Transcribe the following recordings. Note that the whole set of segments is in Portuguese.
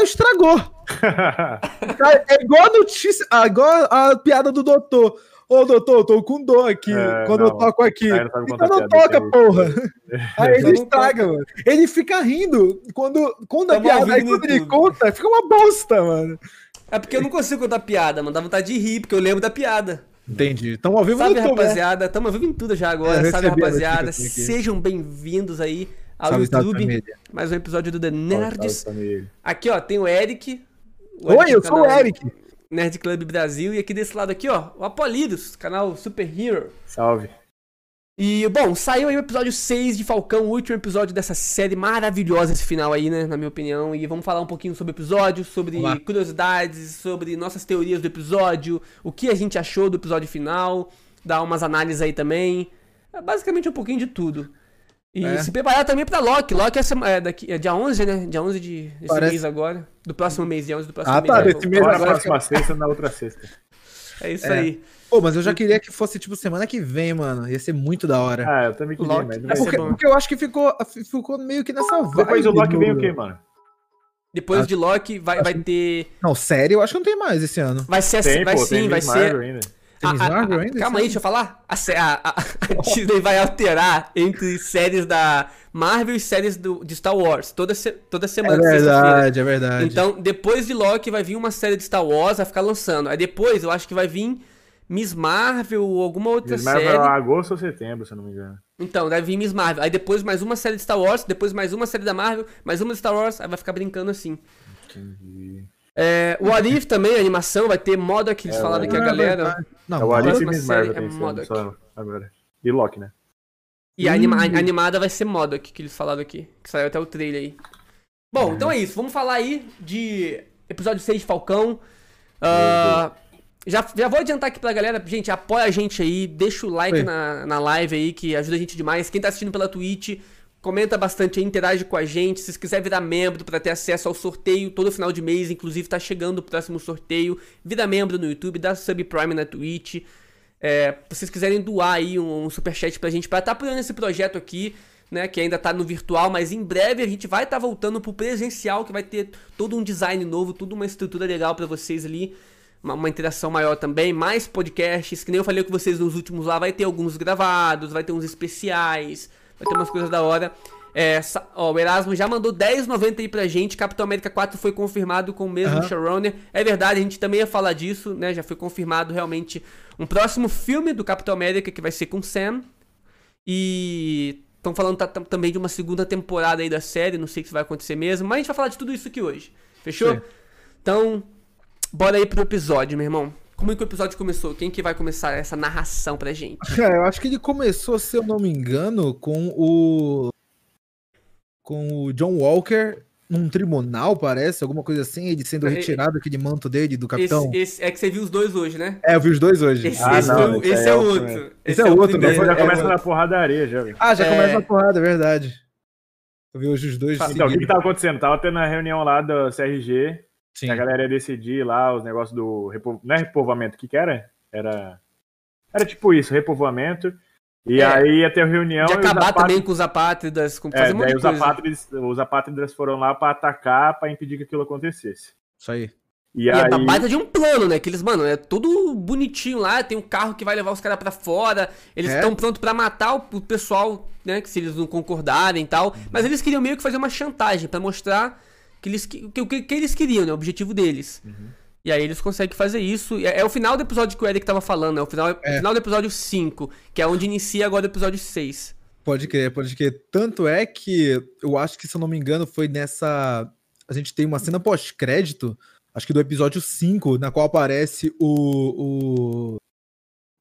Caio estragou. é igual a notícia, ah, igual a piada do doutor. Ô, doutor, eu tô com dor aqui É, quando não. eu toco aqui. Aí não sabe Então não toca, porra. Aí ele estraga, mano. Ele fica rindo quando, quando a Tamo piada, aí quando ele conta, fica uma bosta, mano. É porque eu não consigo contar piada, mano. Dá vontade de rir, porque eu lembro da piada. Entendi. Então ao vivo Salve, no YouTube, né? rapaziada. Tamo ao vivo em tudo já agora. É, a rapaziada. Sejam bem-vindos aí ao Salve, salve, YouTube. família. Mais um episódio do The Salve, Nerds. salve. Aqui, ó, tem o Eric. o Oi, Eric eu do sou o Eric. Nerd Club Brasil. E aqui desse lado aqui, ó, o Apolidos, canal Super Hero. Salve. E, bom, saiu aí o episódio 6 de Falcão, o último episódio dessa série maravilhosa, esse final aí, né, na minha opinião. E vamos falar um pouquinho sobre o episódio, sobre Vamos lá. curiosidades, sobre nossas teorias do episódio, o que a gente achou do episódio final, dar umas análises aí também. É basicamente um pouquinho de tudo. E É. se preparar também pra Loki. Loki é, sema- é, daqui, é dia 11, né? Dia 11 de, desse Parece- mês agora. Do próximo mês, dia 11 do próximo Ah, mês. tá, né? desse mês na agora. próxima sexta, na outra sexta. É isso É. aí. Pô, mas eu já queria que fosse tipo semana que vem, mano. Ia ser muito da hora. Ah, eu também queria, Loki. mas É porque, porque eu acho que ficou, ficou meio que nessa vibe. Depois do Loki vem o quê, mano? Depois Acho- de Loki, vai, vai ter. Não, série eu acho que não tem mais esse ano. Vai ser Tem, vai pô, sim, vai ser. Marvel ainda. Tem A- Miss a- Marvel a- ainda? Calma aí, deixa eu falar. A, a- a- a Disney vai alterar entre séries da Marvel e séries do, de Star Wars. Toda, se- toda É semana, sexta-feira. verdade, é verdade. Então, depois de Loki, vai vir uma série de Star Wars, vai ficar lançando. Aí depois, eu acho que vai vir Miss Marvel ou alguma outra Miss Marvel série. é agosto ou setembro, se eu não me engano. Então, deve vir Miss Marvel. Aí depois mais uma série de Star Wars, depois mais uma série da Marvel, mais uma de Star Wars, aí vai ficar brincando assim. Entendi. É, o Arif também, a animação, vai ter moda que eles É, falaram aqui a Ah, galera. Não, É o Alice e Miss Marvel é tem Modok. só agora. E Loki, né? E a, anima- a Hum. animada vai ser Modok, que eles falaram aqui. Que saiu até o trailer aí. Bom, então é isso. Vamos falar aí de episódio 6 de Falcão. Ah, já, já vou adiantar aqui pra galera. Gente, apoia a gente aí. Deixa o like Oi. na, na live aí, que ajuda a gente demais. Quem tá assistindo pela Twitch, comenta bastante interage com a gente. Se quiser virar membro pra ter acesso ao sorteio todo final de mês, inclusive tá chegando o próximo sorteio. Vira membro no YouTube, dá subprime na Twitch. É, se vocês quiserem doar aí um, um superchat pra gente, pra estar apoiando esse projeto aqui, né, que ainda tá no virtual, mas em breve a gente vai estar voltando pro presencial, que vai ter todo um design novo, tudo uma estrutura legal pra vocês ali, uma, uma interação maior também, mais podcasts, que nem eu falei com vocês nos últimos lá, vai ter alguns gravados, vai ter uns especiais, vai ter umas coisas da hora. É, ó, o Erasmo já mandou 10,90 aí pra gente. Capitão América 4 foi confirmado com o mesmo Aham. showrunner. É verdade, a gente também ia falar disso, né? Já foi confirmado realmente um próximo filme do Capitão América que vai ser com Sam. E estão falando tam- também de uma segunda temporada aí da série. Não sei se vai acontecer mesmo, mas a gente vai falar de tudo isso aqui hoje. Fechou? Sim. Então, bora aí pro episódio, meu irmão. Como é que o episódio começou? Quem que vai começar essa narração pra gente? É, eu acho que ele começou, se eu não me engano, com o. Com o John Walker num tribunal, parece, alguma coisa assim, ele sendo É, retirado aquele manto dele, do Esse, capitão. esse- é que você viu os dois hoje, né? É, eu vi os dois hoje. Esse, Ah, esse não, foi esse esse é é outro. Esse é o outro. Depois já é, começa é. na porradaria, já. Ah, já É. começa a porrada, é verdade. Eu vi hoje os dois. Então, Então, o que, que tava acontecendo? Tava tendo a reunião lá da CRG, Sim. a galera ia decidir lá os negócios do. repo- Não é repovoamento, o que, que era? Era. Era tipo isso, repovoamento. E É. aí ia ter a reunião. De e os acabar apátridas- também com os apátridas, com É, fazer daí os apátridas, os apátridas foram lá pra atacar, pra impedir que aquilo acontecesse. Isso aí. E, E aí. é da baita de um plano, né? Que eles, mano, é tudo bonitinho lá, tem um carro que vai levar os caras pra fora, eles É. estão prontos pra matar o, o pessoal, né? Que se eles não concordarem e tal. Mas eles queriam meio que fazer uma chantagem pra mostrar que eles, que, que, que- que eles queriam, né? O objetivo deles. E aí eles conseguem fazer isso. É, é o final do episódio que o Eric tava falando, é o final, o É. final do episódio 5, que é onde inicia agora o episódio 6. Pode crer, pode crer. Tanto é que eu acho que, se eu não me engano, foi nessa. A gente tem uma cena pós-crédito, acho que do episódio 5, na qual aparece o. O,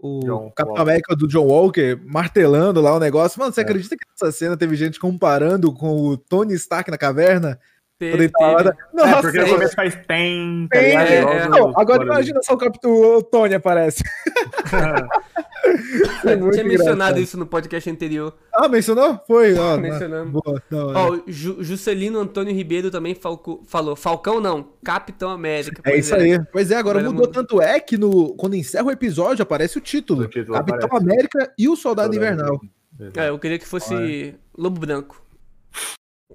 o John Capitão Walker. América do John Walker martelando lá o negócio. Mano, você É. acredita que nessa cena teve gente comparando com o Tony Stark na caverna? Teve, teve. Nossa, É, porque no é. começo faz tem, tá Tem, é, é. Não, agora imagina só o, Capitão, o Tony aparece. É tinha mencionado engraçado. isso no podcast anterior. Ah, mencionou? Foi, ó. Mencionamos. Boa. Ó, o Ju- Juscelino Antônio Ribeiro também falco- falou. Falcão não, Capitão América. É isso aí. Pois é, agora Agora mudou. muda. Tanto é que no, quando encerra o episódio aparece o título: O título Capitão aparece. América e o Soldado Invernal. É, eu queria que fosse Lobo Branco.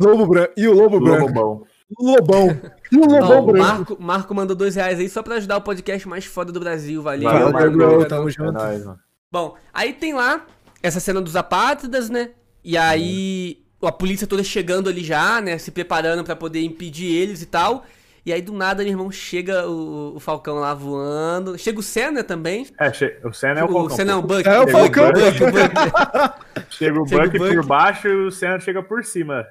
Lobo Branco. E o Lobo, Branco. bom. Lobão. E o Lobão o branco. Marco, Marco mandou dois reais aí só pra ajudar o podcast mais foda do Brasil. Valeu, Valeu, Marco. bro, tamo É junto. nóis, mano. Bom, aí tem lá essa cena dos apátridas, né? E aí a polícia toda chegando ali já, né? Se preparando pra poder impedir eles e tal. E aí do nada, meu irmão, chega o, o Falcão lá voando. Chega o Senna também. É, o Senna é o o Falcão. Senna é o. Buck. É o Falcão. Chega o o Buck. por baixo e o Senna chega por cima.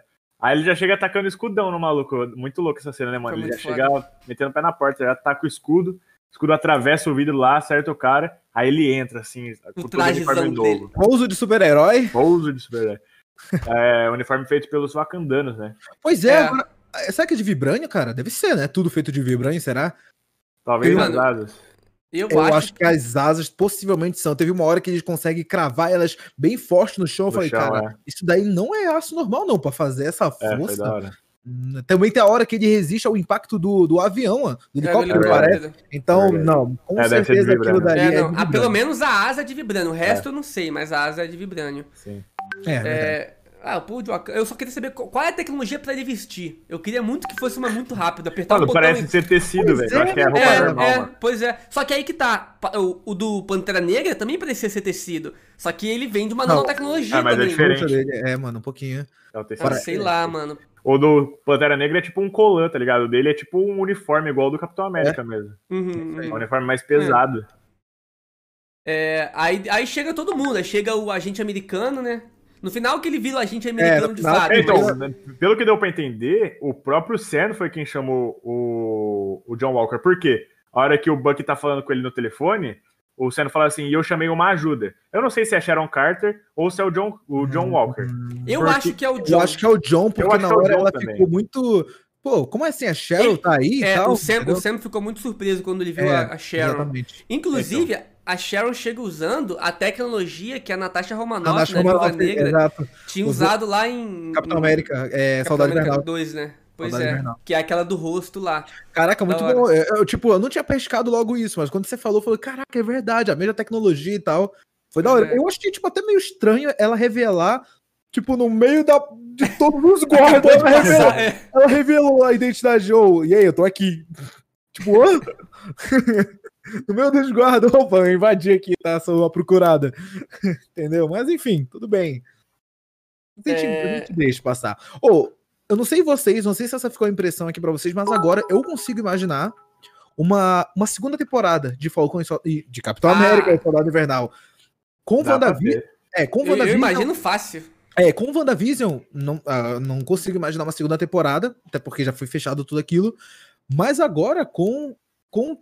Aí ele já chega atacando o escudão no maluco. Muito louco essa cena, né, mano? Foi Ele já muito chega metendo o pé na porta, já ataca o escudo. O escudo atravessa o vidro lá, acerta o cara. Aí ele entra, assim, com todo o trajezão uniforme novo. Pouso de super-herói. Pouso de super É, uniforme feito pelos wakandanos, né? Pois é, É. agora. Será que é de vibrânio, cara? Deve ser, né? Tudo feito de vibrânio, será? Talvez asas. Eu, Eu acho, acho que as asas possivelmente são. Teve uma hora que eles conseguem cravar elas bem forte no chão. Eu No falei, chão, cara, é. isso daí não é aço normal, não, pra fazer essa É, força. Hum, Também tem a hora que ele resiste ao impacto do, do avião, ó, do É, helicóptero, parece. Então, Verdade. não, com É, certeza aquilo dali É, é, ah, pelo menos a asa é de vibrânio. O resto eu não sei, mas a asa é de vibrânio. Sim. É. É, ah, pô, de Wakanda- eu só queria saber qual, é a tecnologia pra ele vestir. Eu queria muito que fosse uma muito rápida, apertar Mano, um botão parece e- ser tecido, velho. Eu é, acho que é roupa É, normal, é, pois é. Só que aí que tá. O, o do Pantera Negra também parecia ser tecido. Só que ele vem de uma Não. nanotecnologia Ah, mas é também. diferente. Puxa dele, É, mano, um pouquinho. É o tecido. Ah, sei lá, mano. O do Pantera Negra é tipo um colã, tá ligado? O dele é tipo um uniforme igual ao do Capitão América mesmo. Uhum, É uhum. um uniforme mais pesado. É, aí, aí chega todo mundo, aí chega o agente americano, né? No final que ele vira o agente americano no de fato. É, que então, mas- pelo que deu pra entender, o próprio Sam foi quem chamou o, o John Walker. Por quê? A hora que o Buck tá falando com ele no telefone, o Sam fala assim, e eu chamei uma ajuda. Eu não sei se é Sharon Carter ou se é o John, o John Walker. eu porque acho que é o Eu John. acho que é o John, porque na é hora ela também. ficou muito. Pô, como assim? A Cheryl Ele- tá aí e É, tal? o, Sam, o Sam ficou muito surpreso quando ele viu É, a, a Sharon. Exatamente. Inclusive, a Sharon chega usando a tecnologia que a Natasha Romanoff, Natasha né, Romanoff, Negra, Exato. tinha usado lá em... Capitão América, é, Capitão Saudade América Invernal. 2, né? Pois Saudade é, Invernal. que é aquela do rosto lá. Caraca, muito bom. Eu, eu, tipo, eu não tinha pescado logo isso, mas quando você falou, eu falei, caraca, é verdade, a mesma tecnologia e tal. Foi da hora. é. Eu achei, tipo, até meio estranho ela revelar, tipo, no meio da, de todos os guardas, ela revelou, É, ela revelou a identidade de, oh, e aí, eu tô aqui. Tipo? no meio dos guardas, opa, eu invadi aqui, tá? Sou a procurada. Entendeu? Mas enfim, tudo bem. A gente, É. a gente deixa passar. Ô, eu não sei vocês, não sei se essa ficou a impressão aqui pra vocês, mas agora eu consigo imaginar uma, uma segunda temporada de Falcão e, e- de Capitão Ah. América e Soldado Invernal. Com Dá WandaVision. É, com eu, eu imagino fácil. É, com WandaVision, não, ah, não consigo imaginar uma segunda temporada, até porque já foi fechado tudo aquilo. Mas agora, com, com,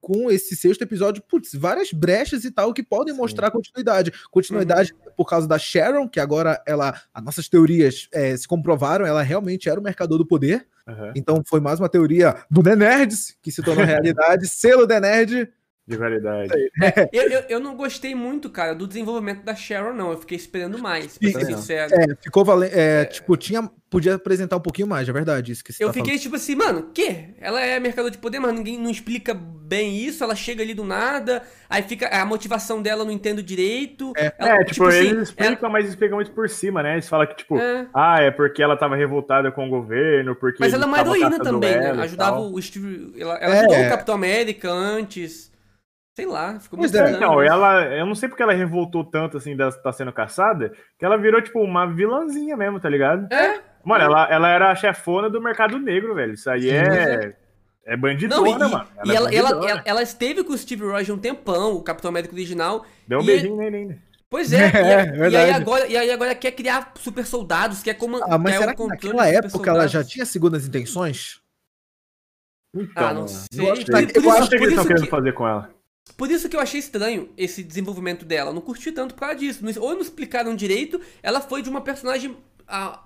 com esse sexto episódio, putz, várias brechas e tal que podem Sim. mostrar continuidade. Continuidade por causa da Sharon, que agora ela, as nossas teorias eh, se comprovaram, ela realmente era o mercador do poder. Aham, Então foi mais uma teoria do The Nerds, que se tornou realidade. Selo The Nerd. De verdade. Eu, eu, eu não gostei muito, cara, do desenvolvimento da Sharon, não. Eu fiquei esperando mais, pra ser sincero. É, ficou valendo. É, tipo, tinha. Podia apresentar um pouquinho mais, é verdade, isso que você Eu tá falando. fiquei tipo assim, mano, que? Ela é mercador de poder, mas ninguém não explica bem isso. Ela chega ali do nada, aí fica a motivação dela eu não entendo direito. É. Ela- É, tipo, assim, eles explicam, mas explicam muito por cima, né? Eles falam que, tipo, É. ah, é porque ela tava revoltada com o governo, porque. Mas ela é uma heroína também, ela né? Ajudava o Steve. Ela, ela É. ajudou o Capitão América antes. Sei lá, ficou muito é. estranho. Então, ela, eu não sei porque ela revoltou tanto assim de estar sendo caçada, que ela virou, tipo, uma vilãzinha mesmo, tá ligado? É? Mano, ela, ela era a chefona do mercado negro, velho. Isso aí Sim, é. É Não, bandidona, e, mano. e é ela, ela, bandidona. ela, ela esteve com o Steve Rogers um tempão, o Capitão América original. Deu um e- beijinho nele ainda. Pois é, É, e, a- e aí agora, e aí agora quer criar super soldados, quer como Ah, mas será que naquela época ela já tinha segundas intenções? Então, Ah, não sei. eu acho que- eu acho que eles estão querendo que, fazer com ela. Por isso que eu achei estranho esse desenvolvimento dela. Não curti tanto por causa disso. Ou não explicaram direito, ela foi de uma personagem.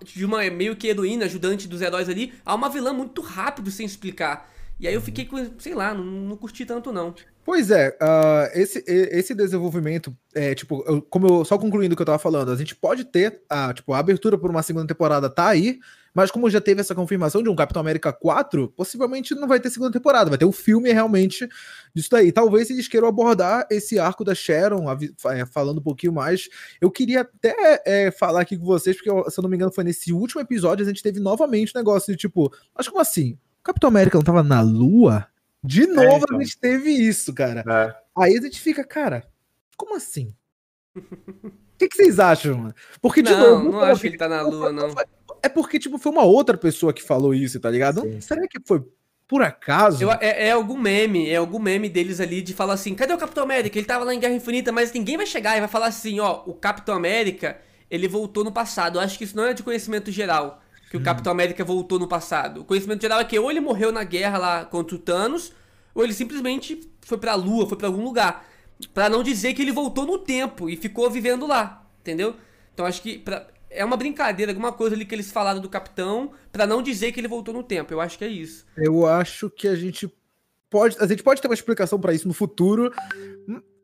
de uma meio que heroína, ajudante dos heróis ali, a uma vilã muito rápido sem explicar. E aí eu fiquei com, sei lá, não, não curti tanto não. Pois é, uh, esse, esse desenvolvimento, é, tipo, eu, como eu, só concluindo o que eu tava falando, a gente pode ter, a, tipo, a abertura por uma segunda temporada tá aí, mas como já teve essa confirmação de um Capitão América 4, possivelmente não vai ter segunda temporada, vai ter um filme realmente disso daí. Talvez eles queiram abordar esse arco da Sharon, é, falando um pouquinho mais. Eu queria até é, falar aqui com vocês, porque se eu não me engano foi nesse último episódio, a gente teve novamente um negócio de tipo, mas como assim? O Capitão América não tava na Lua? De é, novo é, então. a gente teve isso, cara. É. Aí a gente fica, cara, como assim? O que, que, vocês acham, mano? Porque, tipo, não, não acho que ele tá na lua, não. É porque, tipo, foi uma outra pessoa que falou isso, tá ligado? Sim. Será que foi por acaso? Eu, é, é, algum meme, é algum meme deles ali de falar assim, cadê o Capitão América? Ele tava lá em Guerra Infinita, mas ninguém vai chegar e vai falar assim, ó, o Capitão América, ele voltou no passado. Eu acho que isso não é de conhecimento geral que o hum. Capitão América voltou no passado. O conhecimento geral é que ou ele morreu na guerra lá contra o Thanos, ou ele simplesmente foi pra lua, foi para algum lugar. para não dizer que ele voltou no tempo e ficou vivendo lá, entendeu? Então acho que pra, é uma brincadeira, alguma coisa ali que eles falaram do capitão, para não dizer que ele voltou no tempo. Eu acho que é isso. Eu acho que a gente pode, a gente pode ter uma explicação para isso no futuro,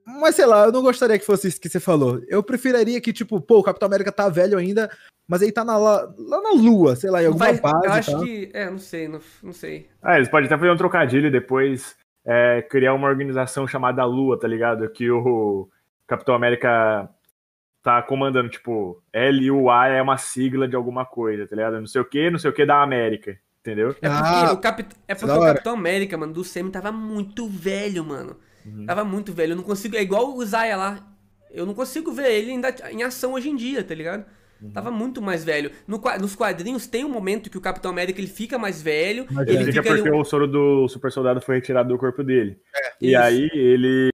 mas sei lá, eu não gostaria que fosse isso que você falou. Eu preferiria que, tipo, pô, o Capitão América tá velho ainda, mas ele tá na, lá, lá na Lua, sei lá, em alguma Vai, base. Eu acho tá? que. É, não sei, não, não sei. Ah, eles podem até fazer um trocadilho e depois é, criar uma organização chamada Lua, tá ligado? Que o Capitão América tá comandando, tipo, L-U-A é uma sigla de alguma coisa, tá ligado? Não sei o que, não sei o que da América. Entendeu? É porque, ah, o, Capit... é porque o Capitão América, mano, do Semi tava muito velho, mano. Uhum. Tava muito velho. Eu não consigo. É igual o Zaya lá. Eu não consigo ver ele ainda em ação hoje em dia, tá ligado? Uhum. Tava muito mais velho. No, nos quadrinhos tem um momento que o Capitão América ele fica mais velho. Mas ele fica porque ali... o soro do super soldado foi retirado do corpo dele. É, e isso. aí ele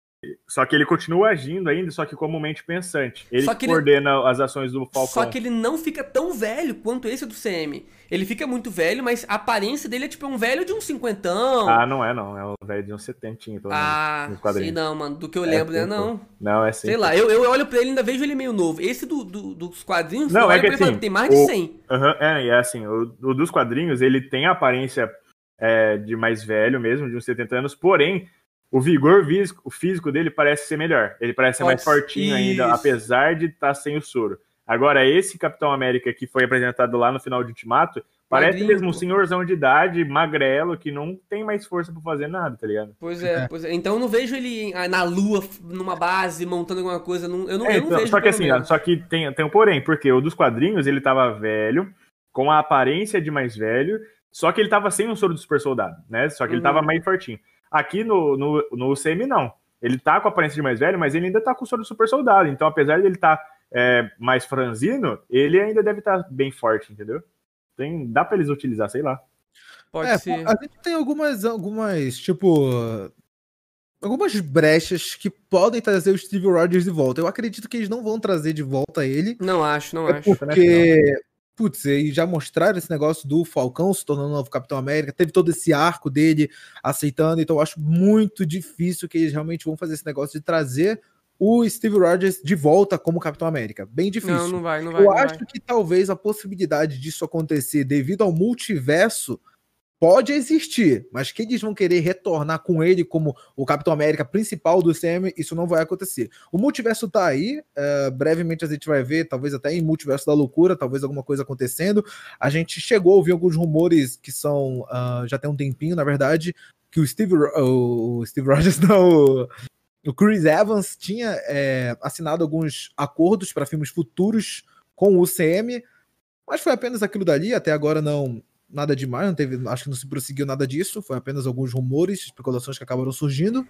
só que ele continua agindo ainda, só que como mente pensante. Ele, que coordena ele... as ações do Falcão. Só que ele não fica tão velho quanto esse do CM. Ele fica muito velho, mas a aparência dele é tipo um velho de uns cinquentão. Ah, não é não. É um velho de uns setentinho. Ah, sei não, mano. Do que eu é lembro, né? Não. Não, é sim. Sei lá, eu, eu olho pra ele e ainda vejo ele meio novo. Esse do, do dos quadrinhos, não, é que assim, falo, tem mais de 100. Uh -huh, é, é assim, o, o, dos quadrinhos, ele tem a aparência é, de mais velho mesmo, de uns 70 anos, porém o vigor físico, o físico dele parece ser melhor. Ele parece ser mais fortinho isso. ainda, apesar de estar tá sem o soro. Agora, esse Capitão América que foi apresentado lá no final de Ultimato, parece mesmo um senhorzão de idade, magrelo, que não tem mais força para fazer nada, tá ligado? Pois é, pois é. Então eu não vejo ele ah, na lua, numa base, montando alguma coisa. Não, eu, não, é, eu não então, vejo. Só que assim, menos. só que tem, tem um porém, porque o dos quadrinhos ele tava velho, com a aparência de mais velho, só que ele tava sem o soro do super soldado, né? Só que ele tava uhum. mais fortinho. Aqui no, no, no UCM, não. Ele tá com a aparência de mais velho, mas ele ainda tá com o soro do super soldado. Então, apesar de ele estar tá, é, mais franzino, ele ainda deve estar tá bem forte, entendeu? Tem, dá pra eles utilizar, sei lá. Pode é, ser. A gente tem algumas, algumas, tipo. Algumas brechas que podem trazer o Steve Rogers de volta. Eu acredito que eles não vão trazer de volta ele. Não acho, não é acho. Porque putz, e já mostraram esse negócio do Falcão se tornando o novo Capitão América, teve todo esse arco dele aceitando, então eu acho muito difícil que eles realmente vão fazer esse negócio de trazer o Steve Rogers de volta como Capitão América. Bem difícil. Não, não vai, não vai. Eu não acho vai. que talvez a possibilidade disso acontecer devido ao multiverso pode existir, mas que eles vão querer retornar com ele como o Capitão América principal do CM, isso não vai acontecer. O multiverso tá aí, uh, brevemente a gente vai ver, talvez até em Multiverso da Loucura, talvez alguma coisa acontecendo. A gente chegou a ouvir alguns rumores que são, uh, já tem um tempinho, na verdade, que o Steve, o Steve Rogers, não, o Chris Evans tinha é, assinado alguns acordos para filmes futuros com o CM, mas foi apenas aquilo dali, até agora não nada demais, não teve, acho que não se prosseguiu nada disso, foi apenas alguns rumores, especulações que acabaram surgindo.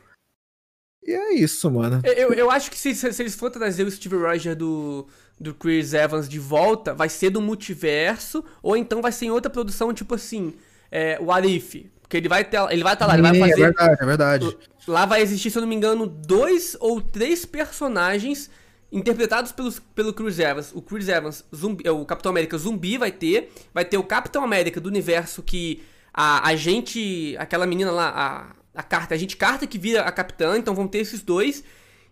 E é isso, mano. Eu, eu acho que se, se eles for trazer o Steve Rogers do, do Chris Evans de volta, vai ser do multiverso, ou então vai ser em outra produção, tipo assim, é, o Arif. Porque ele vai estar ele vai tá lá, ele vai é, fazer. É verdade, é verdade. Lá vai existir, se eu não me engano, dois ou três personagens interpretados pelos, pelo Chris Evans. O Chris Evans, zumbi, é, o Capitão América zumbi vai ter. Vai ter o Capitão América do universo que a, a gente. Aquela menina lá, a, a carta, a gente carta que vira a capitã, então vão ter esses dois.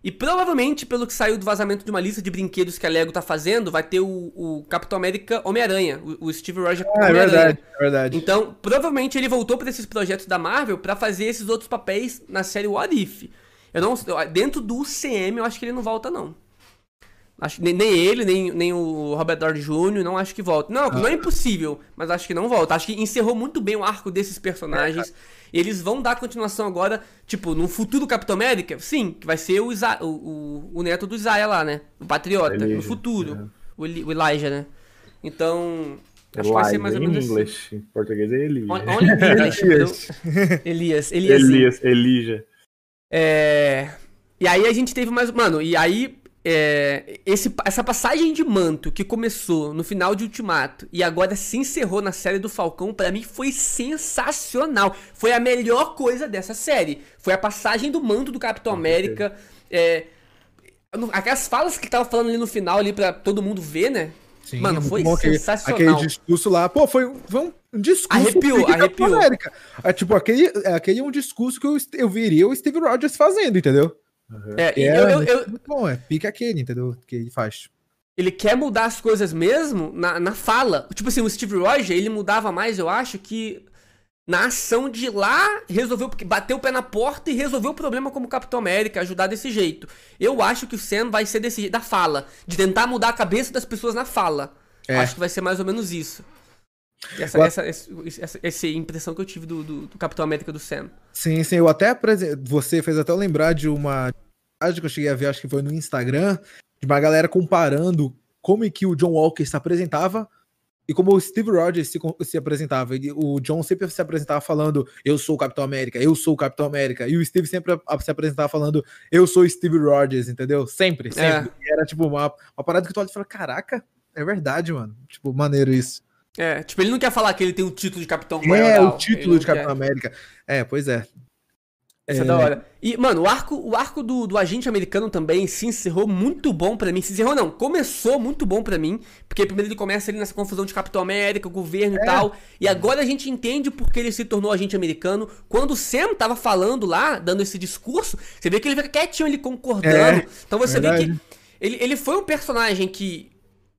E provavelmente, pelo que saiu do vazamento de uma lista de brinquedos que a Lego tá fazendo, vai ter o, o Capitão América Homem-Aranha, o, o, Steve Rogers ah, é verdade, é verdade. Então, provavelmente ele voltou para esses projetos da Marvel para fazer esses outros papéis na série What If. Eu não, dentro do UCM, eu acho que ele não volta não. Acho, nem, nem ele, nem, nem o Robert Downey Jr., não acho que volta. Não, ah. não é impossível, mas acho que não volta. Acho que encerrou muito bem o arco desses personagens. É, eles vão dar continuação agora, tipo, no futuro Capitão América? Sim, que vai ser o, Isa o, o, o, neto do Isaiah lá, né? O Patriota, Elijah, no futuro. É. O, o, Elijah, né? Então. Acho Elijah, que vai ser mais ou menos. Em inglês, assim. em português é Elias. Only English, Elias. Elias, Elias. Elias, Elijah. É. E aí a gente teve mais. Mano, e aí é, esse, essa passagem de manto que começou no final de Ultimato e agora se encerrou na série do Falcão, para mim foi sensacional. Foi a melhor coisa dessa série. Foi a passagem do manto do Capitão América. É, aquelas falas que tava falando ali no final, ali para todo mundo ver, né? Sim, Mano, foi sensacional. Aquele, aquele discurso lá, pô, foi, foi um discurso. Arrepiou, arrepiou. América. É, tipo, aquele, aquele é um discurso que eu, eu viria o Steve Rogers fazendo, entendeu? Uhum. É, é, eu, eu, eu, muito bom, é pica aquele, entendeu? Que ele faz. Ele quer mudar as coisas mesmo na, na fala. Tipo assim, o Steve Rogers, ele mudava mais, eu acho, que na ação de ir lá, resolveu, bater o pé na porta e resolver o problema como Capitão América, ajudar desse jeito. Eu acho que o Sam vai ser desse jeito, da fala, de tentar mudar a cabeça das pessoas na fala. É. Acho que vai ser mais ou menos isso. Essa, eu... essa, essa, essa, impressão que eu tive do, do, do, Capitão América do Sam. Sim, sim. Eu até. Você fez até eu lembrar de uma. Que eu cheguei a ver, acho que foi no Instagram, de uma galera comparando como é que o John Walker se apresentava e como o Steve Rogers se, se apresentava. Ele, o John sempre se apresentava falando: Eu sou o Capitão América, eu sou o Capitão América. E o Steve sempre se apresentava falando: Eu sou o Steve Rogers, entendeu? Sempre, sempre. É. era tipo uma, uma parada que tu olha e fala: Caraca, é verdade, mano. Tipo, maneiro isso. É, tipo, ele não quer falar que ele tem o título de Capitão É, o título de Capitão quer. América. É, pois é. Essa é... é da hora. E, mano, o arco, o arco do, do agente americano também se encerrou muito bom para mim. Se encerrou, não, começou muito bom para mim. Porque primeiro ele começa ali nessa confusão de Capitão América, governo é. e tal. E agora a gente entende porque ele se tornou agente americano. Quando o Sam tava falando lá, dando esse discurso, você vê que ele fica quietinho, ele concordando. É, então você verdade. vê que ele, ele foi um personagem que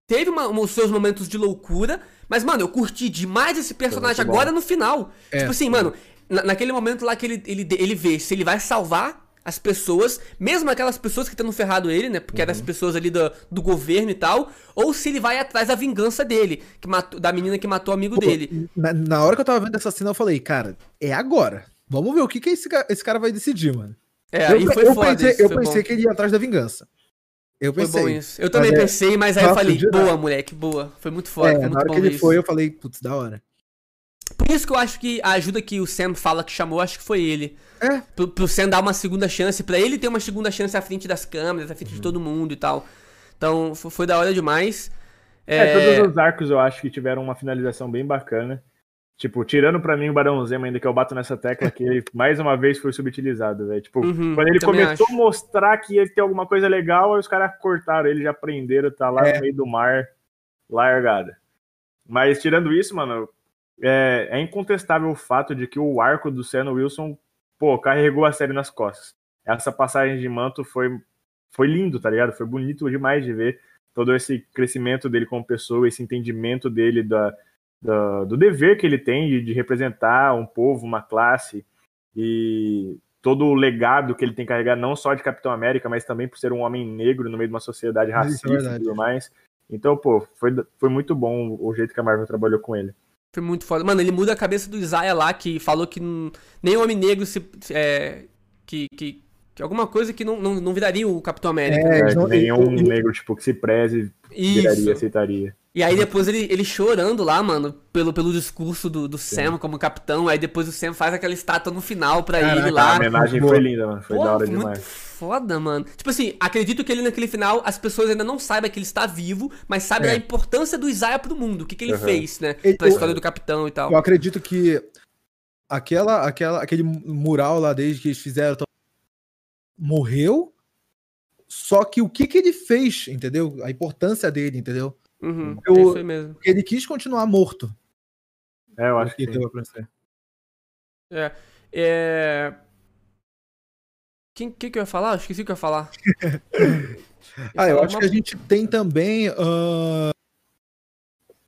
teve uma, os seus momentos de loucura, mas, mano, eu curti demais esse personagem agora no final. É, tipo assim, mano, na, naquele momento lá que ele, ele, ele vê se ele vai salvar as pessoas, mesmo aquelas pessoas que estão ferrado ele, né? Porque uhum. eram as pessoas ali do, do governo e tal, ou se ele vai atrás da vingança dele, que matou, da menina que matou o amigo Pô, dele. Na, na, hora que eu tava vendo essa cena, eu falei, cara, é agora. Vamos ver o que, que esse, esse cara vai decidir, mano. É, eu, foi eu foda. Pensei, eu pensei bom. que ele ia atrás da vingança. Eu pensei. Foi bom isso. Eu também mas é pensei, mas aí eu falei, boa, moleque, boa. Foi muito foda, é, foi muito na hora que ele foi, eu falei, putz, da hora. Isso que eu acho que a ajuda que o Sam fala que chamou, acho que foi ele. É. Pro, pro Sam dar uma segunda chance, para ele ter uma segunda chance à frente das câmeras, à frente uhum. de todo mundo e tal. Então, foi, foi da hora demais. É, é, todos os arcos eu acho que tiveram uma finalização bem bacana. Tipo, tirando pra mim o Barão Zemo, ainda que eu bato nessa tecla, que ele mais uma vez foi subutilizado, velho. Tipo, uhum, quando ele começou acho. a mostrar que ia ter alguma coisa legal, aí os caras cortaram ele, já prenderam, tá lá é. no meio do mar, largada. Mas tirando isso, mano, é, é, incontestável o fato de que o arco do Sam Wilson, pô, carregou a série nas costas. Essa passagem de manto foi, foi lindo, tá ligado? Foi bonito demais de ver todo esse crescimento dele como pessoa, esse entendimento dele da do, do dever que ele tem de, de, representar um povo, uma classe e todo o legado que ele tem que carregar, não só de Capitão América, mas também por ser um homem negro no meio de uma sociedade é racista é e tudo mais. Então, pô, foi, foi muito bom o jeito que a Marvel trabalhou com ele. Foi muito foda. Mano, ele muda a cabeça do Isaiah lá, que falou que nem homem negro se. É, que, que, que alguma coisa que não, não, não viraria o Capitão América. É, é nenhum negro, tipo, que se preze, viraria, aceitaria. E aí depois ele, ele chorando lá, mano, pelo, pelo discurso do, do Sam como capitão. Aí depois o Sam faz aquela estátua no final pra Caraca, ele lá. A homenagem foi linda, mano. Foi Pô, da hora demais. Foda, mano. Tipo assim, acredito que ele naquele final, as pessoas ainda não saibam que ele está vivo, mas sabem é. a importância do Isaiah pro mundo, o que, que ele uhum. fez, né? Pra história do capitão e tal. Eu acredito que aquela, aquela, aquele mural lá desde que eles fizeram morreu, só que o que, que ele fez, entendeu? A importância dele, entendeu? Uhum, eu, é mesmo. Ele quis continuar morto. É, eu acho que. É, é. Quem que, que eu ia falar? Eu esqueci o que eu ia falar. ah, eu acho uma... que a gente tem também uh,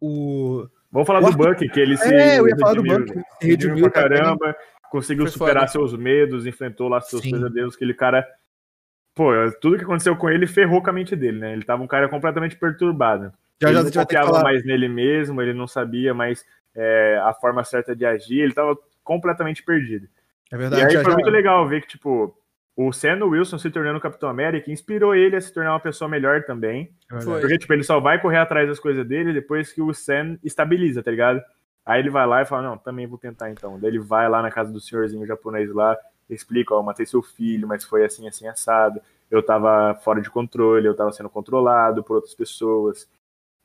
o. Vamos falar o do Buck, que ele se. É, eu ia falar do Buck. Redimiu pra caramba, conseguiu superar seus medos, enfrentou lá seus Sim. pesadelos. Aquele cara. Pô, tudo que aconteceu com ele ferrou com a mente dele, né? Ele tava um cara completamente perturbado. Já, ele já, não confiava falar... mais nele mesmo, ele não sabia mais é, a forma certa de agir, ele tava completamente perdido. É verdade. E aí já, foi já... muito legal ver que, tipo, o Sam Wilson se tornando Capitão América inspirou ele a se tornar uma pessoa melhor também. É porque, tipo, ele só vai correr atrás das coisas dele depois que o Sam estabiliza, tá ligado? Aí ele vai lá e fala, não, também vou tentar então. Daí ele vai lá na casa do senhorzinho japonês lá, explica, ó, eu matei seu filho, mas foi assim, assim, assado. Eu tava fora de controle, eu tava sendo controlado por outras pessoas.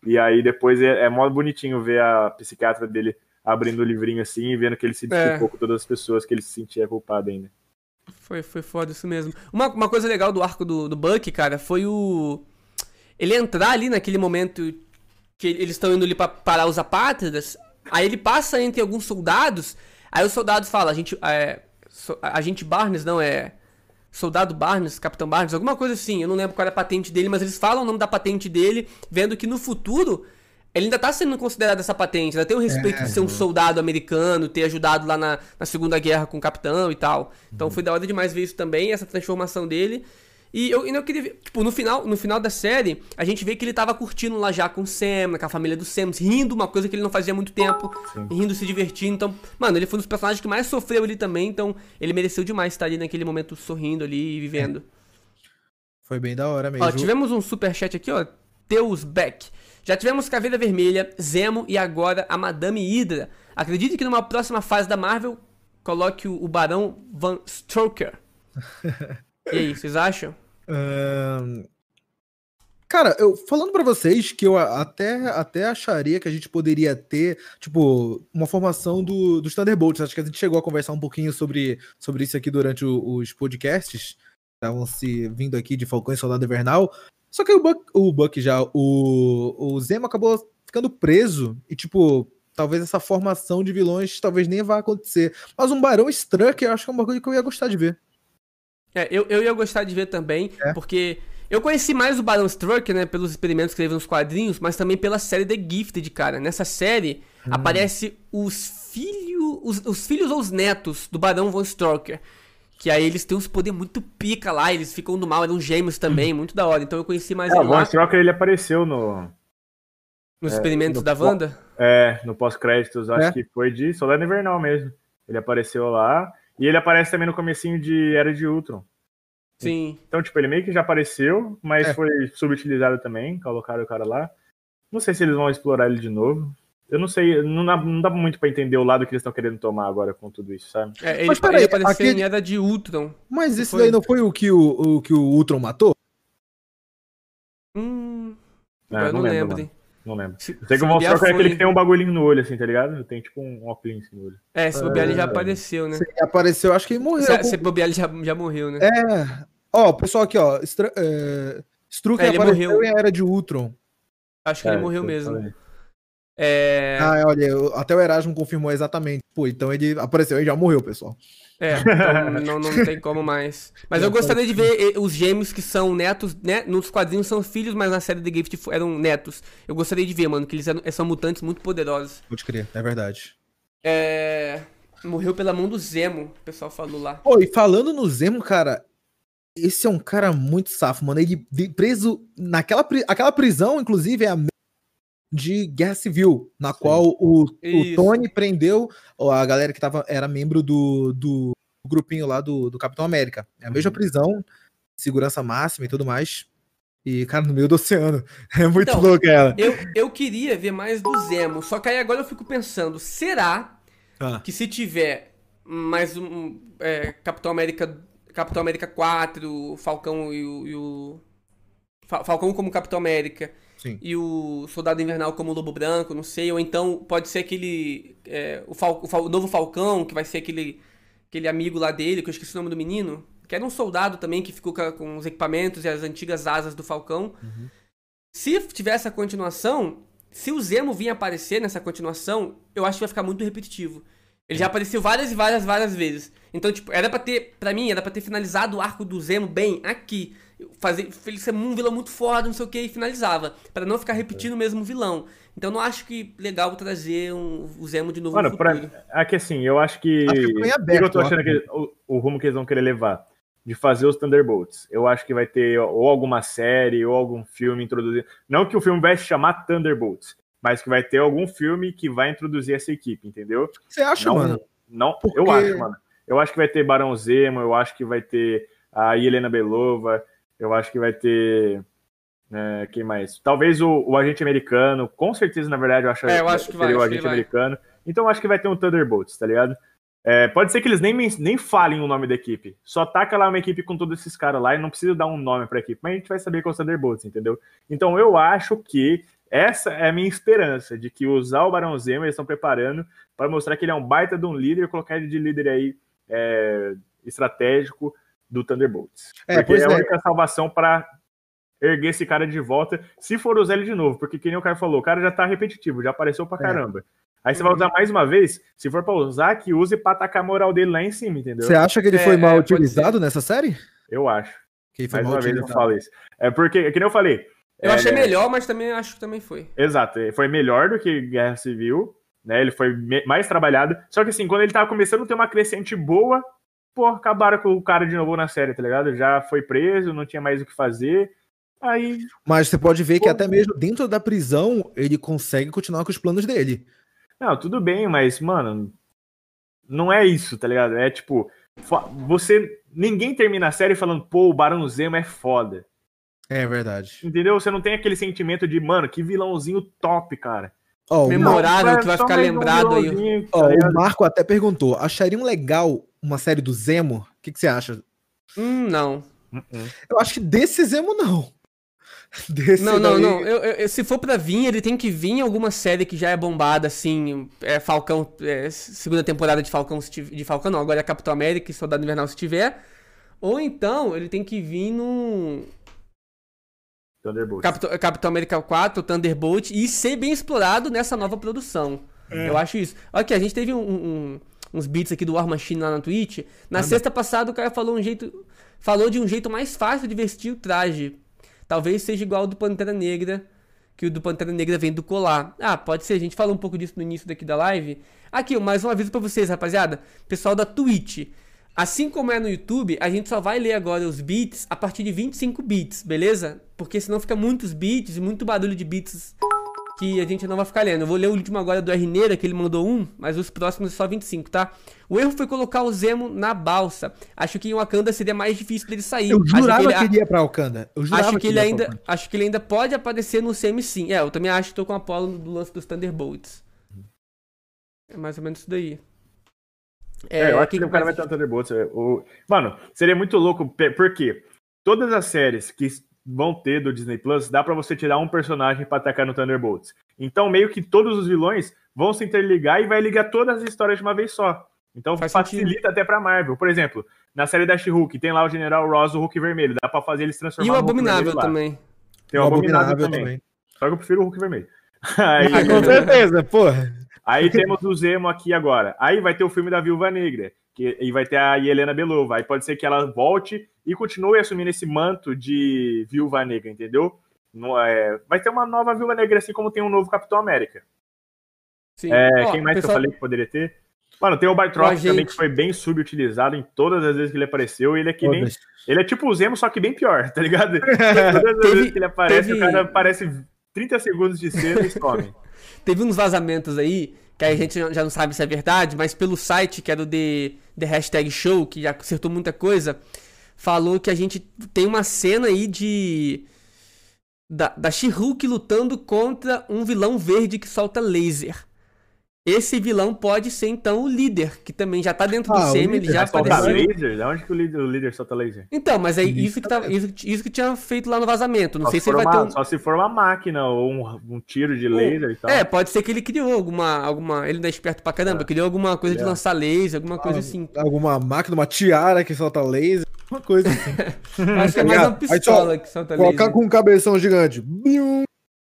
E aí depois é, é mó bonitinho ver a psiquiatra dele abrindo o livrinho assim e vendo que ele se desculpou é. com todas as pessoas que ele se sentia culpado ainda. Foi, foi foda isso mesmo. Uma, uma coisa legal do arco do, do Buck, cara, foi o. Ele entrar ali naquele momento que eles estão indo ali pra parar os apátridas. Aí ele passa entre alguns soldados. Aí os soldados falam, a gente. É, a gente Barnes, não é. Soldado Barnes, Capitão Barnes, alguma coisa assim. Eu não lembro qual era a patente dele, mas eles falam o nome da patente dele, vendo que no futuro ele ainda tá sendo considerado essa patente, ainda tem o respeito é, de ser um soldado americano, ter ajudado lá na, na Segunda Guerra com o capitão e tal. Então uhum. foi da hora demais ver isso também, essa transformação dele. E eu, eu queria ver, tipo, no final, no final da série, a gente vê que ele tava curtindo lá já com o Sam, com a família do Sam, rindo, uma coisa que ele não fazia há muito tempo, Sim. rindo, se divertindo. Então, mano, ele foi um dos personagens que mais sofreu ali também, então ele mereceu demais estar ali naquele momento sorrindo ali e vivendo. Foi bem da hora mesmo. Ó, tivemos um super chat aqui, ó. Teus Beck. Já tivemos Caveira Vermelha, Zemo e agora a Madame Hydra. Acredite que numa próxima fase da Marvel coloque o, Barão Van Stroker. e aí, vocês acham? Cara, eu falando para vocês que eu até, até acharia que a gente poderia ter, tipo, uma formação do, dos Thunderbolts. Acho que a gente chegou a conversar um pouquinho sobre, sobre isso aqui durante o, os podcasts. Estavam se vindo aqui de Falcão e Soldado Invernal. Só que o Buck, o Buck já, o, o Zemo acabou ficando preso e, tipo, talvez essa formação de vilões talvez nem vá acontecer. Mas um Barão Strucker eu acho que é uma coisa que eu ia gostar de ver. É, eu, eu ia gostar de ver também, é. porque eu conheci mais o Barão Strucker, né, pelos experimentos que ele nos quadrinhos, mas também pela série The Gifted, cara. Nessa série hum. aparece os filhos, os, os filhos ou os netos do Barão Von Strucker. Que aí eles têm uns poderes muito pica lá, eles ficam do mal, eram gêmeos também, muito da hora. Então eu conheci mais é, ele. O Von Stroker ele apareceu no. Nos é, experimentos no da Wanda? É, no pós-créditos, acho é. que foi de Soldado Invernal mesmo. Ele apareceu lá. E ele aparece também no comecinho de Era de Ultron. Sim. Então, tipo, ele meio que já apareceu, mas é. foi subutilizado também, colocaram o cara lá. Não sei se eles vão explorar ele de novo. Eu não sei, não dá, não dá muito para entender o lado que eles estão querendo tomar agora com tudo isso, sabe? É, ele, Mas peraí, ele apareceu aquele... em Era de Ultron. Mas esse foi... daí não foi o que o, o, que o Ultron matou? Hum. É, eu não, não lembro. lembro não lembro. Se, Sei que o Monstro foi... é aquele que tem um bagulhinho no olho, assim, tá ligado? Tem tipo um óculos no olho. É, esse bobear ele já é. apareceu, né? Se apareceu, acho que ele morreu. Se, com... bobear ele já, já morreu, né? É. Ó, o pessoal aqui, ó. Estra... É... Strucker é, apareceu morreu. em Era de Ultron. Acho que é, ele morreu mesmo. Falei. É... Ah, olha, até o Erasmo confirmou exatamente. Pô, então ele apareceu e já morreu, pessoal. É, então não, não tem como mais. Mas eu gostaria de ver os gêmeos que são netos, né? Nos quadrinhos são filhos, mas na série The Gift eram netos. Eu gostaria de ver, mano, que eles eram, são mutantes muito poderosos. Pode crer, é verdade. É. Morreu pela mão do Zemo, o pessoal falou lá. Pô, e falando no Zemo, cara, esse é um cara muito safo, mano. Ele preso naquela aquela prisão, inclusive, é a de Guerra Civil, na Sim. qual o, o, Tony prendeu a galera que tava, era membro do, do grupinho lá do, do Capitão América. É a mesma uhum. prisão, segurança máxima e tudo mais. E, cara, no meio do oceano. É muito então, louco ela. Eu, eu queria ver mais do Zemo, só que aí agora eu fico pensando, será ah. que se tiver mais um é, Capitão América Capitão América 4, Falcão e o, e o Falcão como Capitão América Sim. e o Soldado Invernal como Lobo Branco, não sei, ou então pode ser aquele. É, o, Fal, o, Fal, o, novo Falcão, que vai ser aquele, aquele amigo lá dele, que eu esqueci o nome do menino, que era um soldado também que ficou com os equipamentos e as antigas asas do Falcão. Uhum. Se tiver essa continuação, se o Zemo vir aparecer nessa continuação, eu acho que vai ficar muito repetitivo. Ele já apareceu várias e várias, várias vezes. Então, tipo, era pra ter, pra mim, era pra ter finalizado o arco do Zemo bem aqui. Fazer ele ser um vilão muito foda, não sei o que, e finalizava. Pra não ficar repetindo o mesmo vilão. Então, não acho que legal trazer um, o Zemo de novo Mano, pra, aqui assim, eu acho que. Acho que aberto, eu tô achando que o, o rumo que eles vão querer levar de fazer os Thunderbolts. Eu acho que vai ter ou alguma série ou algum filme introduzindo. Não que o filme vai se chamar Thunderbolts, mas que vai ter algum filme que vai introduzir essa equipe, entendeu? Você acha, não, mano? Não, Porque... eu acho, mano. Eu acho que vai ter Barão Zemo, eu acho que vai ter a Helena Belova, eu acho que vai ter. É, quem mais? Talvez o, o, agente americano, com certeza, na verdade, eu acho, é, eu acho que, vai, o agente americano. Então eu acho que vai ter um Thunderbolts, tá ligado? É, pode ser que eles nem, nem falem o nome da equipe. Só taca lá uma equipe com todos esses caras lá e não precisa dar um nome pra equipe. Mas a gente vai saber que é o Thunderbolts, entendeu? Então eu acho que essa é a minha esperança, de que usar o Barão Zemo, eles estão preparando para mostrar que ele é um baita de um líder e colocar ele de líder aí é, estratégico do Thunderbolts. É, porque é a é. única salvação para erguer esse cara de volta, se for usar ele de novo, porque que nem o cara falou, o cara já tá repetitivo, já apareceu pra é. caramba. É. Aí você vai usar mais uma vez, se for pra usar, que use pra atacar a moral dele lá em cima, entendeu? Você acha que ele é, foi mal utilizado nessa série? Eu acho. Que foi mais mal uma utilizado. vez eu falo isso. É porque, que nem eu falei. Eu é, achei melhor, mas também acho que também foi. Exato, foi melhor do que Guerra Civil, né? Ele foi mais trabalhado. Só que assim, quando ele tava começando a ter uma crescente boa, pô, acabaram com o cara de novo na série, tá ligado? Já foi preso, não tinha mais o que fazer. Aí. Mas você pode ver pô, que até mesmo dentro da prisão ele consegue continuar com os planos dele. Não, tudo bem, mas, mano, não é isso, tá ligado? É tipo, você. Ninguém termina a série falando, pô, o Barão Zemo é foda. É verdade. Entendeu? Você não tem aquele sentimento de, mano, que vilãozinho top, cara. Oh, Memorável, que vai ficar lembrado aí. Oh, o Marco até perguntou: achariam legal uma série do Zemo? O que, que você acha? Hum, não. Uh-uh. Eu acho que desse Zemo, não. Desse não, não, daí... não. Eu, eu, se for pra vir, ele tem que vir em alguma série que já é bombada, assim. É Falcão. É, segunda temporada de Falcão, de Falcão não, agora é Capitão América e Soldado Invernal se tiver. Ou então ele tem que vir no. Thunderbolt. Capitão, Capitão América 4, Thunderbolt, e ser bem explorado nessa nova produção. É. Eu acho isso. Ok, a gente teve um, um, uns beats aqui do War Machine lá na Twitch. Na Anda. sexta passada o cara falou um jeito. Falou de um jeito mais fácil de vestir o traje talvez seja igual ao do Pantera Negra, que o do Pantera Negra vem do colar. Ah, pode ser, a gente falou um pouco disso no início daqui da live. Aqui, mais um aviso para vocês, rapaziada. Pessoal da Twitch. Assim como é no YouTube, a gente só vai ler agora os bits a partir de 25 bits, beleza? Porque senão fica muitos bits e muito barulho de bits que a gente não vai ficar lendo. Eu vou ler o último agora do Rneira, que ele mandou um, mas os próximos é só 25, tá? O erro foi colocar o Zemo na balsa. Acho que em Wakanda seria mais difícil dele sair. Eu jurava que ele, que ele ia pra Wakanda. Eu jurava acho que, que ele ainda, acho que ele ainda pode aparecer no CM sim. É, eu também acho que tô com a Apollo do lance dos Thunderbolts. É mais ou menos isso daí. É, é eu acho que, que o cara vai ter um Thunderbolts. É, o... Mano, seria muito louco, porque todas as séries que vão ter do Disney Plus, dá para você tirar um personagem para atacar no Thunderbolts. Então, meio que todos os vilões vão se interligar e vai ligar todas as histórias de uma vez só. Então, Faz facilita sentido. até pra Marvel. Por exemplo, na série da She-Hulk, tem lá o General Ross, o Hulk vermelho. Dá pra fazer eles transformar E o Abominável também. Tem o, o Abominável, Abominável também. também. Só que eu prefiro o Hulk vermelho. Aí... Ah, com certeza, porra. Aí temos o Zemo aqui agora. Aí vai ter o filme da Viúva Negra. Que, e vai ter a Helena Belova. Aí pode ser que ela volte e continue assumindo esse manto de Viúva Negra, entendeu? No, é, vai ter uma nova Viúva Negra, assim como tem um novo Capitão América. Sim. É, quem mais pessoal... que eu falei que poderia ter? Mano, tem o Bartrock gente... também que foi bem subutilizado em todas as vezes que ele apareceu. Ele é que nem. Ele é tipo o Zemo, só que bem pior, tá ligado? todas as teve, vezes que ele aparece, teve... o cara aparece 30 segundos de cena e some. teve uns vazamentos aí que a gente já não sabe se é verdade, mas pelo site que era o The Hashtag Show, que já acertou muita coisa, falou que a gente tem uma cena aí de. Da, da She-Hulk lutando contra um vilão verde que solta laser. Esse vilão pode ser, então, o líder, que também já tá dentro ah, do SEMI, ele já apareceu. laser? De onde que o líder, o líder solta laser? Então, mas é isso que, tá, isso, isso que tinha feito lá no vazamento. Não só sei se, ele vai uma, ter um... Só se for uma máquina ou um, um tiro de laser e tal. É, pode ser que ele criou alguma. alguma ele não é esperto pra caramba, é. criou alguma coisa é. de lançar laser, alguma coisa ah, assim. Alguma máquina, uma tiara que solta laser, uma coisa assim. Acho que é mais uma pistola que solta laser. Colocar com um cabeção gigante.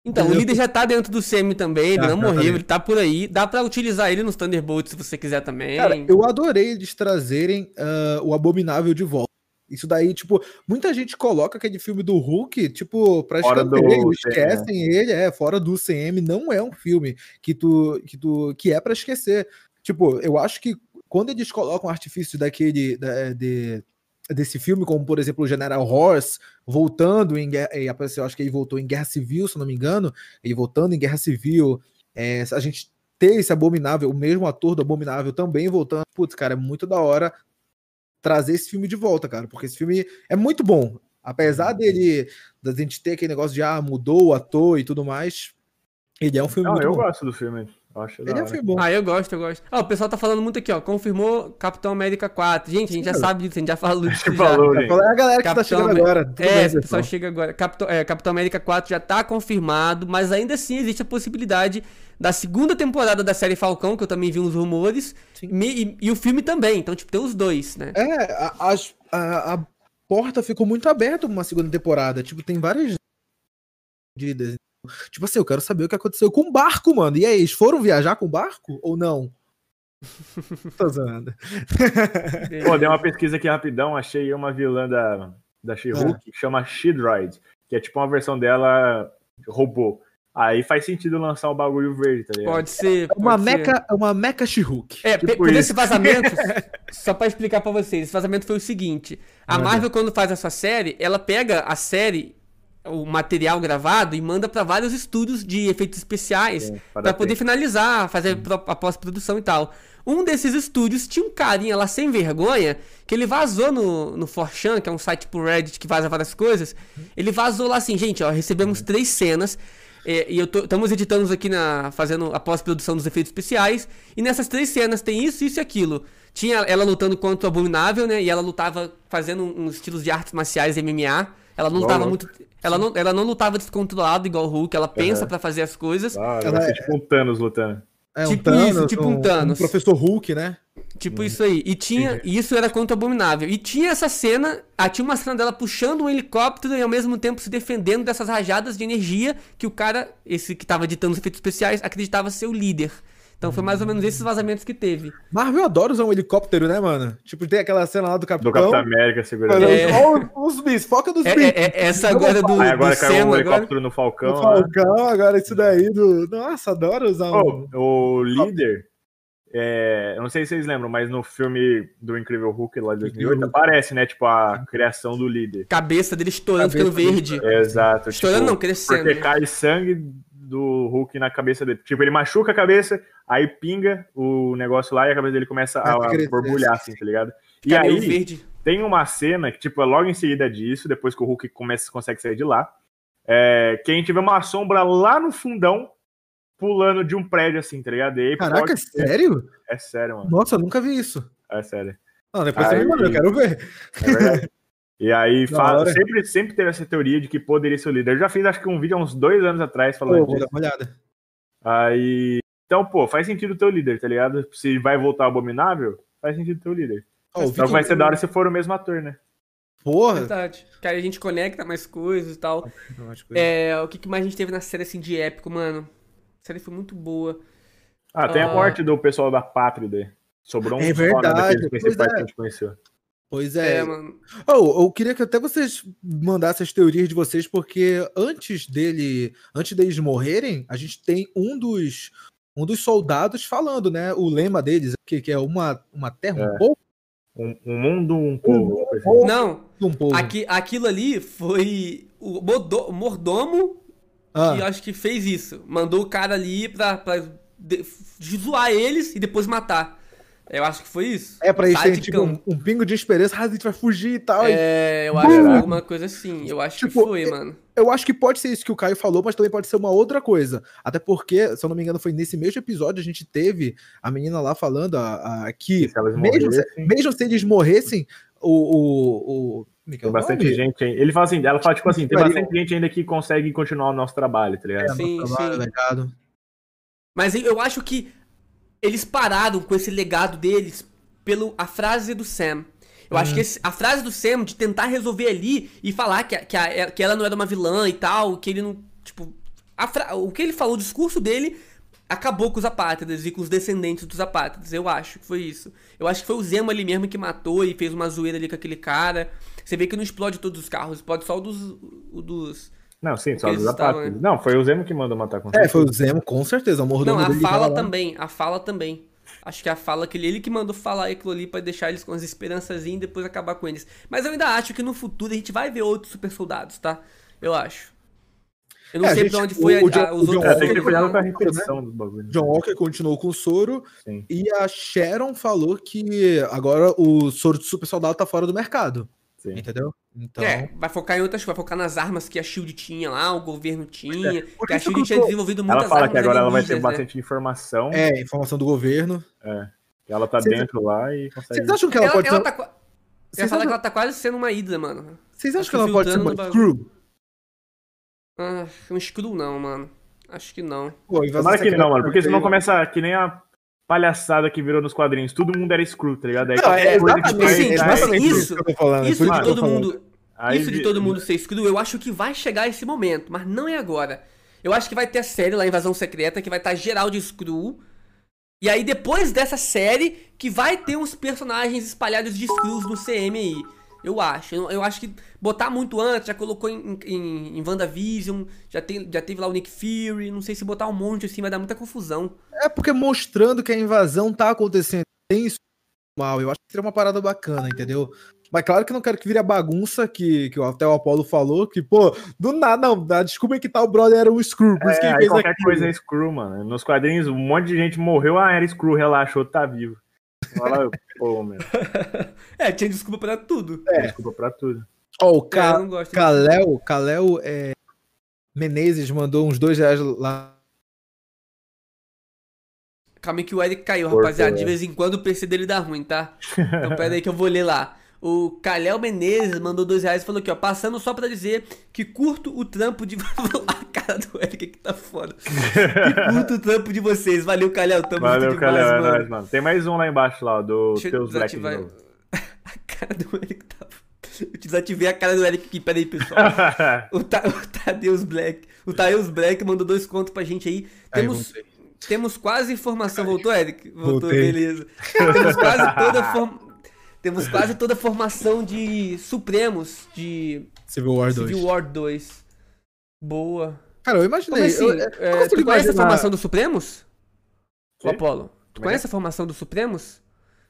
Então, o líder já tá dentro do semi também, ele Ah, não morreu, ele tá por aí. Dá pra utilizar ele nos Thunderbolts se você quiser também. Cara, eu adorei eles trazerem ah, o Abominável de volta. Isso daí, tipo, muita gente coloca aquele filme do Hulk, tipo, pra do escanteio, CM, esquecem ele, é, fora do CM, não é um filme que tu, que tu, que é pra esquecer. Tipo, eu acho que quando eles colocam artifícios daquele, da- de, desse filme, como, por exemplo, o General Horse, voltando em guerra, e apareceu, acho que ele voltou em Guerra Civil, se não me engano, ele voltando em Guerra Civil, é, a gente ter esse Abominável, o mesmo ator do Abominável também voltando, putz, cara, é muito da hora trazer esse filme de volta, cara, porque esse filme é muito bom. Apesar dele, da gente ter aquele negócio de, ah, mudou o ator e tudo mais, ele é um filme Não, eu bom. gosto do filme. Eu acho Ele é um filme bom. Ah, eu gosto, eu gosto. Ah, o pessoal tá falando muito aqui, ó. Confirmou Capitão América 4. Gente, a gente já sabe disso, a gente já falou disso já. Falou, É a galera que tá Capitão chegando América- agora. Tudo É, bem, pessoal chega agora. Capitão, é, Capitão América 4 já tá confirmado, mas ainda assim existe a possibilidade da segunda temporada da série Falcão, que eu também vi uns rumores, e, e o filme também. Então, tipo, tem os dois, né? É, a, as- a, a porta ficou muito aberta pra uma segunda temporada. Tipo, tem várias dívidas. Tipo assim, eu quero saber o que aconteceu com o barco, mano. E aí, eles foram viajar com o barco ou não? Tô zoando. Pô, dei uma pesquisa aqui rapidão, achei uma vilã da, da She-Hulk que chama She-Droid, que é tipo uma versão dela robô. Aí faz sentido lançar o bagulho verde, tá ligado? Pode ser. É uma pode ser. meca, é uma meca She-Hulk. É, Tipo por esse vazamento, só pra explicar pra vocês, esse vazamento foi o seguinte: a. Marvel, quando faz a sua série, ela pega a série, o material gravado, e manda pra vários estúdios de efeitos especiais para poder finalizar, fazer a pós-produção e tal. Um desses estúdios tinha um carinha lá sem vergonha que ele vazou no, no 4chan, que é um site pro Reddit que vaza várias coisas. Ele vazou lá assim, gente, ó, recebemos três cenas. é, e eu estamos editando aqui na. fazendo a pós-produção dos efeitos especiais. E nessas três cenas tem isso, isso e aquilo. Tinha ela lutando contra o Abominável, né? E ela lutava fazendo uns estilos de artes marciais MMA. Ela não lutava muito. Ela não, ela não lutava descontrolado igual o Hulk, ela pensa Aham. pra fazer as coisas. Hora, Ela ser é- tipo um Thanos lutando. É Tipo isso, tipo um Thanos. professor Hulk, né? Tipo isso aí. E tinha. E isso era contra o Abominável. E tinha essa cena. Ah, tinha uma cena dela puxando um helicóptero e ao mesmo tempo se defendendo dessas rajadas de energia que o cara, esse que tava ditando os efeitos especiais, acreditava ser o líder. Então foi mais ou menos esses vazamentos que teve. Marvel adora usar um helicóptero, né, mano? Tipo, tem aquela cena lá do Capitão. Do Capitão América segurando. Olha, É. olha os, bis, foca dos É, bis. é- é- essa agora do, Aí agora do caiu um agora. helicóptero no Falcão. do né? Falcão, agora isso daí do. Nossa, adoro usar um. Pô, o líder, é, eu não sei se vocês lembram, mas no filme do Incrível Hulk lá de 2008 Hulk. aparece, né, tipo, a criação do líder. Cabeça dele estourando, Cabeça ficando verde. Exato. Estourando tipo, não, crescendo. Porque né? cai sangue do Hulk na cabeça dele. Tipo, ele machuca a cabeça, aí pinga o negócio lá e a cabeça dele começa a, crescer. borbulhar, assim, tá ligado? E aí, verde. tem uma cena que, tipo, é logo em seguida disso, depois que o Hulk começa, consegue sair de lá, é, que a gente vê uma sombra lá no fundão, pulando de um prédio, assim, tá ligado? E aí Caraca, pode ser- sério? É sério, mano. Nossa, eu nunca vi isso. É sério. Não, depois você Aí- me manda, eu quero ver. É verdade. E aí, fala- sempre, sempre teve essa teoria de que poderia ser o líder. Eu já fiz, acho que um vídeo há uns dois anos atrás falando Pô, vou disso. dar uma olhada. Aí. Então, pô, faz sentido ter o líder, tá ligado? Se vai voltar abominável, faz sentido ter o líder. Ó, o Só que vai ser da hora se for o mesmo ator, né? Porra. Verdade. Que aí a gente conecta mais coisas e tal. Não, acho que- É, o que, que mais a gente teve na série assim de épico, mano? A série foi muito boa. Ah, tem Ah. a morte do pessoal da Pátria. Sobrou um É só, né, verdade, daqueles pois principais é. que a gente conheceu. Pois É, é. mano. Oh, eu queria que até vocês mandassem as teorias de vocês, porque antes dele, antes deles morrerem, a gente tem um dos um dos soldados falando, né? O lema deles, que, que é uma, uma terra, um povo, Um, um mundo, um povo. assim. Não, um povo. aqui, aquilo ali foi o modo- mordomo Ah, que acho que fez isso. Mandou o cara ali pra, pra de- de zoar eles e depois matar. Eu acho que foi isso. é pra eles terem tipo, um, um pingo de esperança, ah, a gente vai fugir e tal. e É, eu acho que foi alguma coisa assim. Eu acho que Tipo, foi, é- mano. Eu acho que pode ser isso que o Caio falou, mas também pode ser uma outra coisa. Até porque, se eu não me engano, foi nesse mesmo episódio a gente teve a menina lá falando a, a- que, Se elas mesmo, se, mesmo se eles morressem, o. o, o é que é tem bastante nome? gente. aí- Ele fala assim, ela fala tipo assim, tem bastante gente ainda que consegue continuar o nosso trabalho, tá ligado? É, Sim, trabalho, sim. Mas eu acho que eles pararam com esse legado deles pelo a frase do Sam. Eu acho que esse- a frase do Sam de tentar resolver ali e falar que, a- que, a- que ela não era uma vilã e tal, que ele não. Tipo, fra... O que ele falou, o discurso dele acabou com os apátridas e com os descendentes dos apátridas. Eu acho que foi isso. Eu acho que foi o Zemo ali mesmo que matou e fez uma zoeira ali com aquele cara. Você vê que não explode todos os carros, explode só o dos. O dos não, sim, só dos apátridas. Né? Não, foi o Zemo que mandou matar com É, foi o Zemo, com certeza. O não, a fala também. A fala também. Acho que a fala que ele, ele que mandou falar aquilo ali pra deixar eles com as esperanças e depois acabar com eles. Mas eu ainda acho que no futuro a gente vai ver outros super soldados, tá? Eu acho. Eu não é, sei gente, pra onde foi o, a, a, os John outros. Walker, cuidado com a repetição do bagulho. John Walker continuou com o soro. Sim. E a Sharon falou que agora o soro de super soldado tá fora do mercado. Sim. Entendeu? Então... É, vai focar em outras coisas, vai focar nas armas que a Shield tinha lá, o governo tinha. É, que a Shield tinha desenvolvido muitas armas. Ela fala que agora ela vai ter né? bastante informação. É, informação do governo. É. Ela tá Cês... dentro lá e consegue. Vocês acham que ela, ela pode. Ela tá... Você fala acham... que ela tá quase sendo uma Hydra, mano. Vocês acham que ela pode ser uma Screw? Ah, um Screw não, mano. Acho que não. Pô, Tomara que não, mano. Porque senão começa que nem a palhaçada que virou nos quadrinhos. Todo mundo era Screw, tá ligado? Aí não, é, exatamente, sim, exatamente isso. Isso, falando, isso de todo mundo. Aí, isso de todo mundo ser Screw, eu acho que vai chegar esse momento, mas não é agora. Eu acho que vai ter a série lá, Invasão Secreta, que vai estar geral de Screw. E aí, depois dessa série, que vai ter uns personagens espalhados de Screws no CMI. Eu acho. Eu, eu, acho que botar muito antes, já colocou em, em, em WandaVision, já, tem, já teve lá o Nick Fury. Não sei se botar um monte assim vai dar muita confusão. É porque mostrando que a invasão tá acontecendo. Tem isso mal. Eu acho que seria uma parada bacana, entendeu? Mas claro que não quero que vire a bagunça que, que até o Apollo falou, que, pô, do nada, não, desculpa que tal o brother era um Screw, por isso que ele fez qualquer aquilo. coisa é Screw, mano. Nos quadrinhos, um monte de gente morreu, ah, era Screw, relaxou, tá vivo. Fala, pô, meu. é, tinha desculpa pra tudo. É. Desculpa pra tudo. Ó, oh, o Ca Kalel, Kalel é... Menezes mandou uns dois reais lá. Calma aí que o Eric caiu, rapaziada. De vez em quando o PC dele dá ruim, tá? Então pera aí que eu vou ler lá. O Calhau Menezes mandou dois reais e falou aqui, ó. Passando só pra dizer que curto o trampo de. a cara do Eric que tá foda. que curto o trampo de vocês. Valeu, Calhau. Tamo Valeu, junto demais, Calhau, mano. É mano. Tem mais um lá embaixo, lá, do Deixa Teus Black. a cara do Eric tá. Eu desativei a cara do Eric aqui. Pera aí, pessoal. o, Ta... o Tadeus Black. O Tadeus Black mandou dois contos pra gente aí. Temos. Aí, temos quase informação. Voltou, Eric? Voltou, Voltei. beleza. Temos quase toda a formação temos quase toda a formação de Supremos de Civil War 2. Civil War 2. Boa. Cara, eu imaginei. Assim? Eu, é, tu conhece a formação dos Supremos? O Apolo. Tu conhece a formação dos Supremos?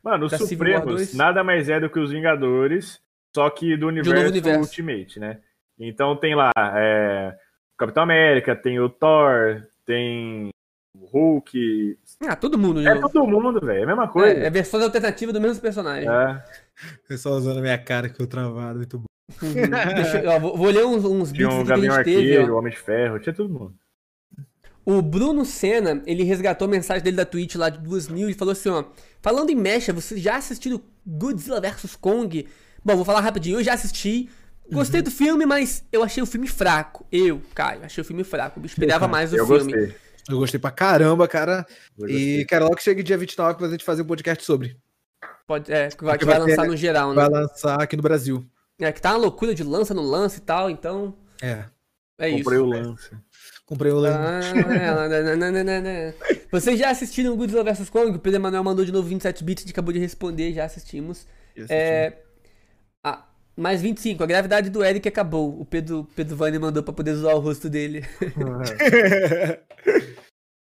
Mano, os Supremos nada mais é do que os Vingadores, só que do universo, universo. Ultimate, né? Então tem lá é, o Capitão América, tem o Thor, tem Hulk. Ah, todo mundo, É todo mundo, velho. É a mesma coisa. É, é versão alternativa do mesmo personagem. É. Pessoal usando a minha cara que eu travado, muito bom. Deixa, ó, vou, vou, ler uns, uns tinha um Gavião Arqueiro, o Homem de Ferro, tinha todo mundo. O Bruno Senna, ele resgatou a mensagem dele da Twitch lá de 2000 e falou assim, ó. Falando em mecha, você já assistiu Godzilla vs Kong? Bom, vou falar rapidinho. Eu já assisti. Gostei uhum. do filme, mas eu achei o filme fraco. Eu, Caio, achei o filme fraco. Eu esperava mais do eu filme. Gostei. Eu gostei pra caramba, cara. E quero logo que chegue dia 29 pra gente fazer um podcast sobre. Pode, é, que vai, que vai, vai lançar ter, no geral, né? Vai lançar aqui no Brasil. É, que tá uma loucura de lança no lance e tal, então. É. É Comprei isso. o lance. Comprei o lance. Ah, Vocês já assistiram Godzilla vs Kong? O Pedro Emanuel mandou de novo 27 bits, a gente acabou de responder, já assistimos. É, ah, mais 25, a gravidade do Eric acabou. O Pedro, Pedro Vani mandou pra poder zoar o rosto dele.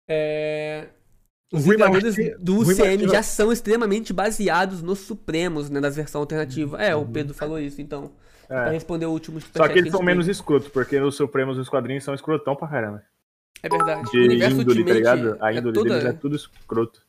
é... Os Vingadores do UCM já são extremamente baseados nos Supremos, né? Das versões alternativas. É, o uhum. Pedro falou isso, então. É. Pra responder o último Só que eles são menos escrotos, porque os Supremos e os quadrinhos são escrotão pra caramba. É verdade. De o universo índole, tá ligado? A índole é toda... deles é tudo escroto.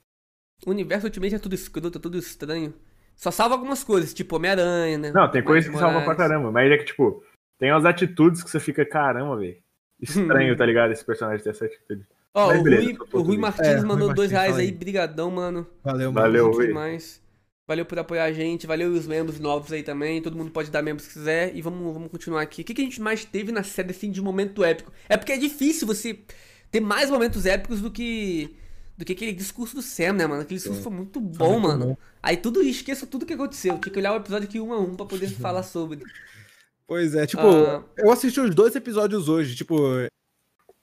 O universo Ultimate é tudo escroto, é tudo estranho. Só salva algumas coisas, tipo Homem-Aranha, né? Não, tem coisas que salvam pra caramba, mas é que, tipo, tem umas atitudes que você fica, caramba, velho. Estranho, tá ligado? Esse personagem ter essa atitude. Ó, oh, o, Rui, o Rui Martins é, mandou Rui dois reais aí, brigadão, mano. Valeu, mano. Valeu, Rui. demais. Valeu por apoiar a gente, valeu os membros novos aí também. Todo mundo pode dar membros se quiser. E vamos, vamos continuar aqui. O que, que a gente mais teve na série assim de momento épico? É porque é difícil você ter mais momentos épicos do que do que aquele discurso do Sam, né, mano? Aquele discurso foi muito bom, foi muito mano. Bom. Aí tudo esqueço tudo que aconteceu. Tinha que olhar o episódio aqui um a um pra poder falar sobre. Pois é, tipo, ah. eu assisti os dois episódios hoje, tipo,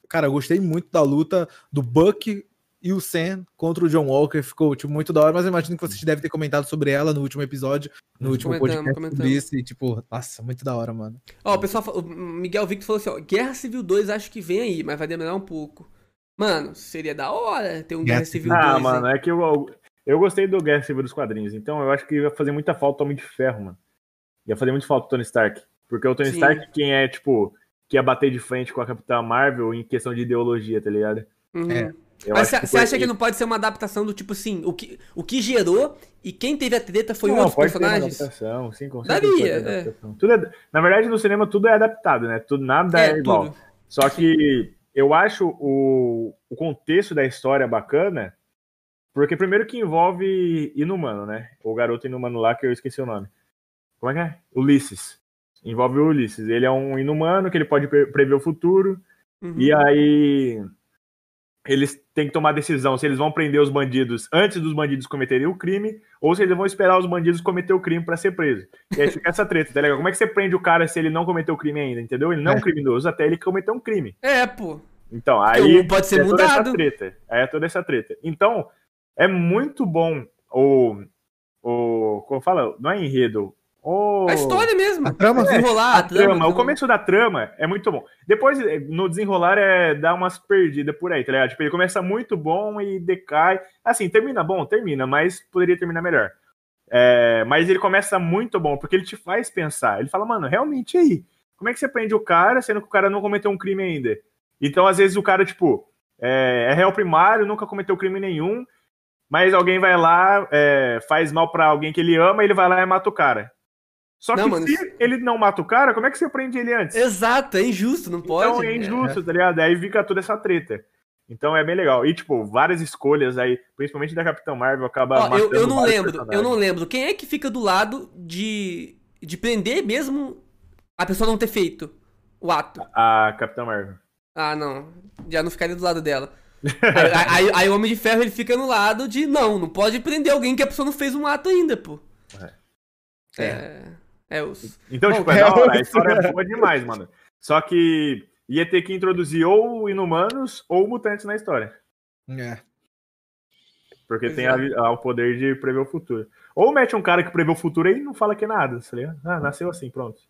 cara, eu gostei muito da luta do Buck e o Sam contra o John Walker. Ficou, tipo, muito da hora, mas eu imagino que vocês devem ter comentado sobre ela no último episódio, no último Comentamos, podcast comentamos. sobre isso. E, tipo, nossa, muito da hora, mano. Ó, o pessoal, o Miguel Victor falou assim, ó, Guerra Civil 2 acho que vem aí, mas vai demorar um pouco. Mano, seria da hora ter um Guerra, Guerra Civil Ah, 2. mano, hein? é que eu, eu gostei do Guerra Civil dos quadrinhos, então eu acho que ia fazer muita falta o Homem de Ferro, mano. Ia fazer muito falta o Tony Stark. Porque o Tony Sim. Stark, quem é, tipo, que ia bater de frente com a Capitã Marvel em questão de ideologia, tá ligado? Uhum. É. Eu Mas acho você foi- acha que não pode ser uma adaptação do tipo assim, o que, o que gerou e quem teve a treta foi Não, outros pode ter uma adaptação, sim, com Daria, certeza pode ter é. adaptação. Tudo é- na verdade, no cinema tudo é adaptado, né? Tudo, nada é, É, igual. tudo. Só que eu acho o, o contexto da história bacana, porque primeiro que envolve Inumano, né? O garoto Inumano lá, que eu esqueci o nome. Como é que é? Ulisses. Envolve o Ulisses. Ele é um Inumano que ele pode pre- prever o futuro, Uhum. e aí eles têm que tomar decisão se eles vão prender os bandidos antes dos bandidos cometerem o crime ou se eles vão esperar os bandidos cometer o crime pra ser preso. E aí fica essa treta, tá ligado? Como é que você prende o cara se ele não cometeu o crime ainda, entendeu? Ele não é um É. criminoso até ele cometer um crime. É, pô. Então, aí um pode ser é toda essa mudado. treta. Aí é toda essa treta. Então, é muito bom o o como fala, não é enredo, o A história mesmo. A trama? Desenrolar, a a trama. trama, o começo da trama é muito bom. Depois, eh, no desenrolar, é dar umas perdidas por aí, tá ligado? Tipo, ele começa muito bom e decai. Assim, termina bom, termina, mas poderia terminar melhor. É, mas ele começa muito bom, porque ele te faz pensar. Ele fala, mano, realmente aí? Como é que você prende o cara, sendo que o cara não cometeu um crime ainda? Então, às vezes, o cara, tipo, é, é réu primário, nunca cometeu crime nenhum, mas alguém vai lá, é, faz mal pra alguém que ele ama, ele vai lá e mata o cara. Só Não, que mano, se isso- ele não mata o cara, como é que você prende ele antes? Exato, é injusto, não pode. Então é injusto, tá ligado? Aí fica toda essa treta. Então é bem legal. E, tipo, várias escolhas aí, principalmente da Capitã Marvel, acaba Ó, eu, eu não lembro, eu personagens. não lembro. Quem é que fica do lado de, de prender mesmo a pessoa não ter feito o ato? A Capitã Marvel. Ah, não. Já não ficaria do lado dela. Aí, aí- aí o Homem de Ferro ele fica no lado de não, não pode prender alguém que a pessoa não fez um ato ainda, pô. É. É, os. Então, Bom, tipo, é é da hora. A história é boa demais, mano. Só que ia ter que introduzir ou inumanos ou mutantes na história. É. Porque Pois tem é. a- a- o poder de prever o futuro. Ou mete um cara que prevê o futuro aí e não fala que é nada, tá ligado? Ah, nasceu assim, pronto.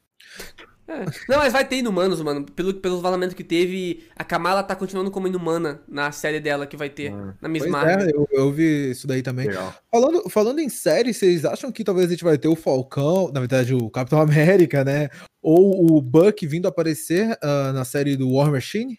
É. Não, mas vai ter inumanos, mano. Pelo, pelos vazamentos que teve, a Kamala tá continuando como inumana na série dela que vai ter, Hum, na Miss Pois Marvel. é, eu, eu vi isso daí também. Legal. Falando, falando em série, vocês acham que talvez a gente vai ter o Falcão, na verdade o Capitão América, né? Ou o Buck vindo aparecer ah, na série do War Machine?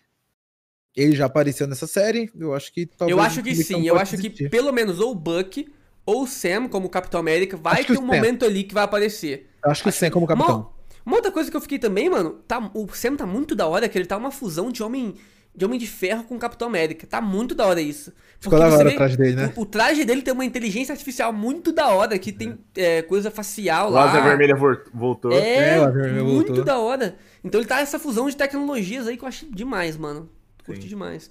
Ele já apareceu nessa série, eu acho que talvez. Eu acho que sim, eu acho que existir. pelo menos ou o Buck ou o Sam, como Capitão América, vai Acho que ter o um Sam. momento ali que vai aparecer. Eu acho que sim, como capitão. Uma outra coisa que eu fiquei também, mano, tá, o Sam tá muito da hora, que ele tá uma fusão de homem de homem de ferro com Capitão América. Tá muito da hora isso. Ficou Porque da hora vê- atrás dele, né? O, o traje dele tem uma inteligência artificial muito da hora, que tem é, coisa facial lá. Rosa Vermelha voltou. É, É, o muito voltou. da hora. Então ele tá essa fusão de tecnologias aí que eu achei demais, mano. Curti Sim. demais.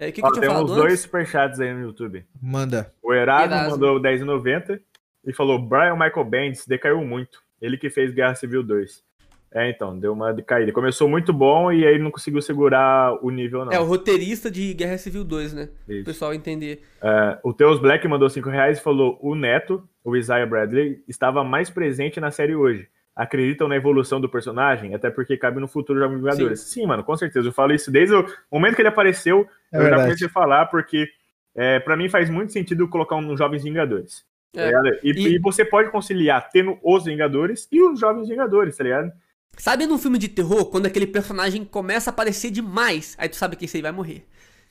É, o que, que Ó, eu tinha tem uns falado dois antes? superchats aí no YouTube. Manda. O Erasmo, Erasmo. mandou 10,90 e falou: Brian Michael Bendis decaiu muito. Ele que fez Guerra Civil 2. É, então, deu uma decaída. Começou muito bom e aí não conseguiu segurar o nível, não. É, o roteirista de Guerra Civil 2, né? O Isso. pessoal entender. É, o Teus Black mandou 5 reais e falou: o Neto, o Isaiah Bradley, estava mais presente na série hoje. Acreditam na evolução do personagem? Até porque cabe no futuro Jovens Vingadores. Sim. mano, com certeza. Eu falo isso desde o momento que ele apareceu. É eu já verdade. comecei a falar, porque é, para mim faz muito sentido colocar um Jovens Vingadores. Tá É. ligado? E, E- e você pode conciliar tendo os Vingadores e os Jovens Vingadores, tá ligado? Sabe num filme de terror, quando aquele personagem começa a aparecer demais, aí tu sabe que esse aí vai morrer.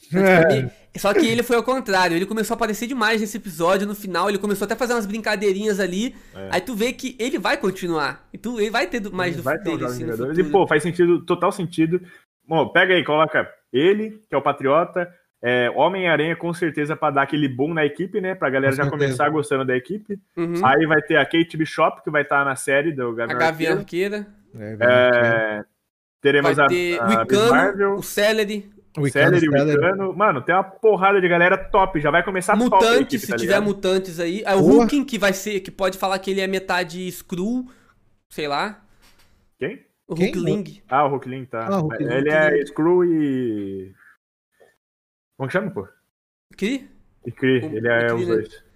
Então, É. ele- Só que ele foi ao contrário, ele começou a aparecer demais nesse episódio, no final ele começou até a fazer umas brincadeirinhas ali, É. aí tu vê que ele vai continuar, e tu, ele vai ter mais do vai ter os dele, Jovens assim, Vingadores. E, pô, faz sentido, total sentido. Bom, pega aí, coloca ele, que é o Patriota, é, Homem-Aranha com certeza pra dar aquele boom na equipe, né? Pra galera Com já certeza. começar gostando da equipe. Uhum. Aí vai ter a Kate Bishop, que vai estar na série do a Gavião Arqueiro. Arqueira, É. É, teremos vai a, ter a o Miss Icano, Marvel, o Celery, o Icano, Celery, o Celery. Icano. Mano, tem uma porrada de galera top. Já vai começar top a Mutantes, equipe, se tá tiver mutantes aí, aí o. Hulking, que vai ser, que pode falar que ele é metade Skrull, sei lá, Quem? o? Hulkling. Ah, o Hulkling tá. Ah, Hulkling. Ele é Screw e Como que chama, pô? Kree? E Kree, O- ele é o Kree, os né? dois.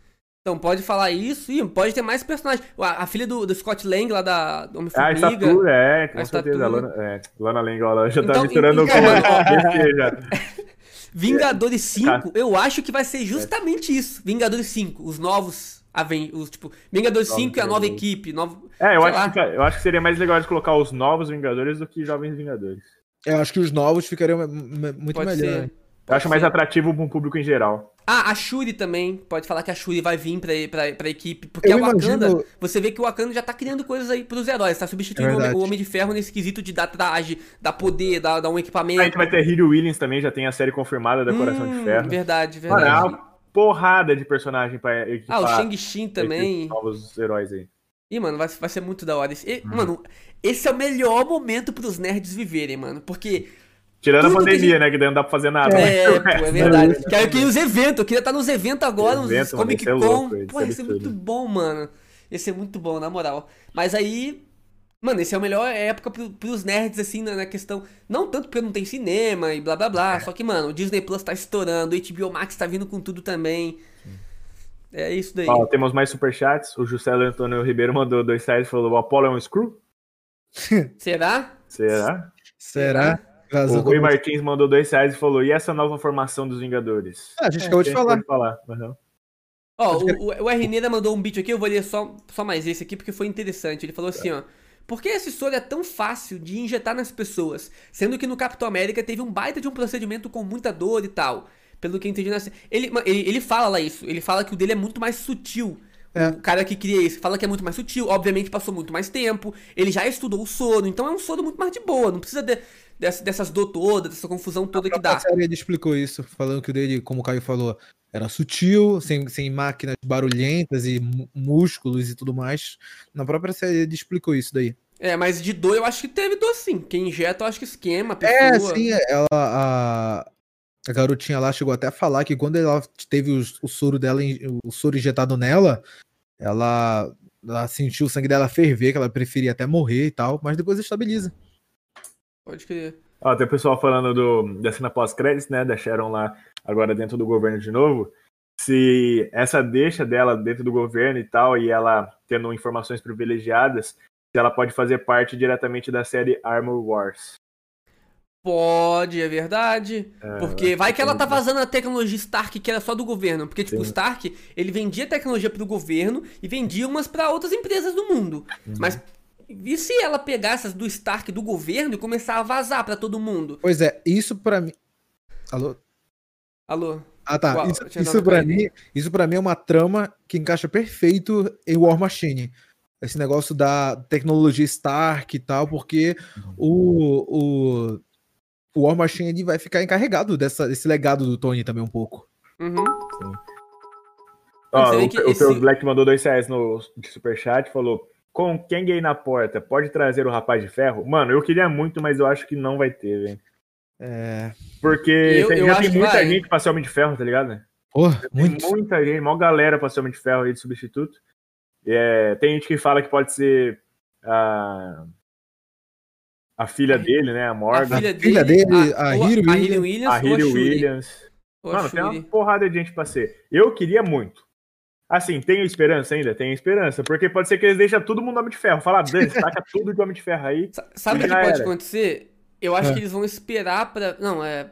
Então, pode falar isso e pode ter mais personagens. A, a filha do, do Scott Lang, lá da Ah, a Homem-Formiga. estatura, é, com A certeza. Estatura. Lana, é, Lana Lang, ela já tá Então, misturando então, com DC já. Vingadores 5, Tá. eu acho que vai ser justamente isso. Vingadores 5, os novos Aven os tipo, Vingadores Novos 5 é a nova Vingadores. equipe, novo É, eu acho, que, eu acho que seria mais legal de colocar os novos Vingadores do que Jovens Vingadores. Eu acho que os novos ficariam muito Pode melhor. ser. Eu acho mais atrativo para um público em geral. Ah, a Shuri também. Pode falar que a Shuri vai vir pra, pra, pra equipe. Porque Eu a Wakanda, imagino- você vê que o Wakanda já tá criando coisas aí pros heróis, tá substituindo É o, Homem, verdade. o Homem de Ferro nesse quesito de dar traje, dar poder, dar, dar um equipamento. A gente vai ter Hero Williams também, já tem a série confirmada da Coração Hum, de Ferro. Verdade, Mano, é verdade. uma porrada de personagem pra equipar. Ah, o Shang-Chi também. novos heróis aí. Ih, mano, vai, vai ser muito da hora. Esse, e, Mano, esse é o melhor momento pros nerds viverem, mano. Porque Tirando Tudo a que pandemia, gente- né? Que daí não dá pra fazer nada. É, mas- pô, é verdade. Quero que os eventos, eu queria estar nos eventos agora, nos Evento, mano, Comic é Con. louco, isso Pô, é ia ser absurdo. muito bom, mano. Ia ser muito bom, na moral. Mas aí. Mano, esse é a melhor época pro, pros nerds, assim, na, na questão. Não tanto porque não tem cinema e blá blá blá. Só que, mano, o Disney Plus tá estourando, o HBO Max tá vindo com tudo também. É isso daí. Ó, temos mais superchats. O Juscelio Antônio Ribeiro mandou dois sites e falou: o Apollo é um screw? Será? Será? Será? O Rui como- Martins mandou dois reais e falou: e essa nova formação dos Vingadores? Ah, a gente acabou de gente falar. falar. Uhum. Ó, o, o, o mandou um beat aqui, eu vou ler só, só mais esse aqui porque foi interessante. Ele falou assim, ó. Por que esse soro é tão fácil de injetar nas pessoas? Sendo que no Capitão América teve um baita de um procedimento com muita dor e tal. Pelo que eu entendi ele, ele, ele fala lá isso. Ele fala que o dele é muito mais sutil. É. O cara que cria isso fala que é muito mais sutil. Obviamente passou muito mais tempo. Ele já estudou o soro. Então é um soro muito mais de boa. Não precisa de- dessa- dessas dor todas, dessa confusão toda que A dá. série ele explicou isso, falando que o dele, como o Caio falou, era sutil, sem, sem máquinas barulhentas e músculos e tudo mais. Na própria série ele explicou isso daí. É, mas de dor eu acho que teve dor sim. Quem injeta eu acho que esquema, É, pessoa. sim, ela. A, a garotinha lá chegou até a falar que quando ela teve os- o, soro dela, o soro injetado nela, ela, ela sentiu o sangue dela ferver, que ela preferia até morrer e tal, mas depois estabiliza. Pode crer. Ó, tem o pessoal falando do, da cena pós-créditos, né? Da Sharon lá agora dentro do governo de novo. Se essa deixa dela dentro do governo e tal, e ela tendo informações privilegiadas, se ela pode fazer parte diretamente da série Armor Wars. Pode, é verdade. Porque vai que ela tá vazando a tecnologia Stark que era só do governo. Porque, tipo, o. Stark, ele vendia tecnologia pro governo e vendia umas pra outras empresas do mundo. Uhum. Mas e se ela pegar essas do Stark do governo e começar a vazar pra todo mundo? Pois é, isso pra mim. Alô? Alô? Ah, tá. Uau, isso, isso ele. mim, isso pra mim é uma trama que encaixa perfeito em War Machine. Esse negócio da tecnologia Stark e tal, porque o, o, o War Machine ele vai ficar encarregado dessa, desse legado do Tony também um pouco. Uhum. Ó, vê o, que o esse- Black mandou dois reais no de superchat e falou: Com quem gay na porta, pode trazer o rapaz de ferro? Mano, eu queria muito, mas eu acho que não vai ter, velho. É. Porque Eu- tem- eu já acho tem que muita vai. gente pra ser homem de ferro, tá ligado? Porra, Tem muito. muita gente, mó galera pra ser homem de ferro aí de substituto. É, tem gente que fala que pode ser a, a filha dele, né? A A Morgan, filha, filha dele, dele, a a Williams- Williams, a a Shuri. Williams. A Mano, tem uma porrada de gente pra ser. Eu queria muito. Assim, tenho esperança ainda? Tenho esperança. Porque pode ser que eles deixem todo mundo homem de ferro. Fala, Dani, taca tudo de homem de ferro aí. Sa- Sabe o que pode era. acontecer? Eu acho É. que eles vão esperar pra. Não, é.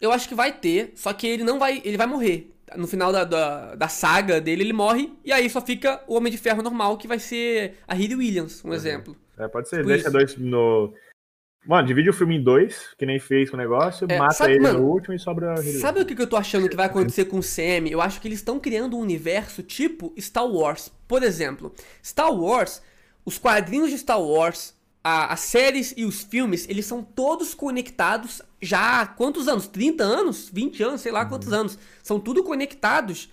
Eu acho que vai ter, só que ele não vai. Ele vai morrer. No final da, da, da saga dele, ele morre, e aí só fica o Homem de Ferro normal, que vai ser a Hiri Williams, um exemplo. É, pode ser. Tipo Deixa isso. dois no. Mano, divide o filme em dois, que nem fez com o negócio, É, mata sabe, ele mano, no último e sobra Sabe o que que eu tô achando que vai acontecer com o CM? Eu acho que eles estão criando um universo tipo Star Wars. Por exemplo, Star Wars, os quadrinhos de Star Wars, a- as séries e os filmes, eles são todos conectados já há quantos anos? 30 anos? 20 anos? Sei lá quantos anos. São tudo conectados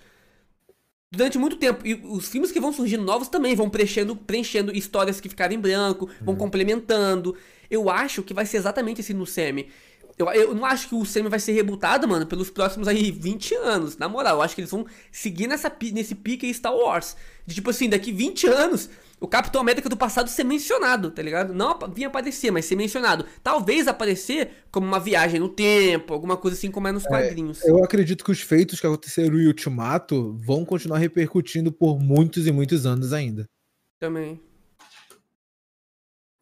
durante muito tempo. E os filmes que vão surgindo novos também vão preenchendo, preenchendo histórias que ficaram em branco, vão complementando. Eu acho que vai ser exatamente assim no Semi. Eu, eu não acho que o Semi vai ser rebutado, mano, pelos próximos aí 20 anos. Na moral, eu acho que eles vão seguir nessa, nesse pique Star Wars. De tipo assim, daqui 20 anos, o Capitão América do passado ser mencionado, tá ligado? Não vinha aparecer, mas ser mencionado. Talvez aparecer como uma viagem no tempo, alguma coisa assim como é nos quadrinhos. Eu acredito que os feitos que aconteceram em Ultimato vão continuar repercutindo por muitos e muitos anos ainda. Também.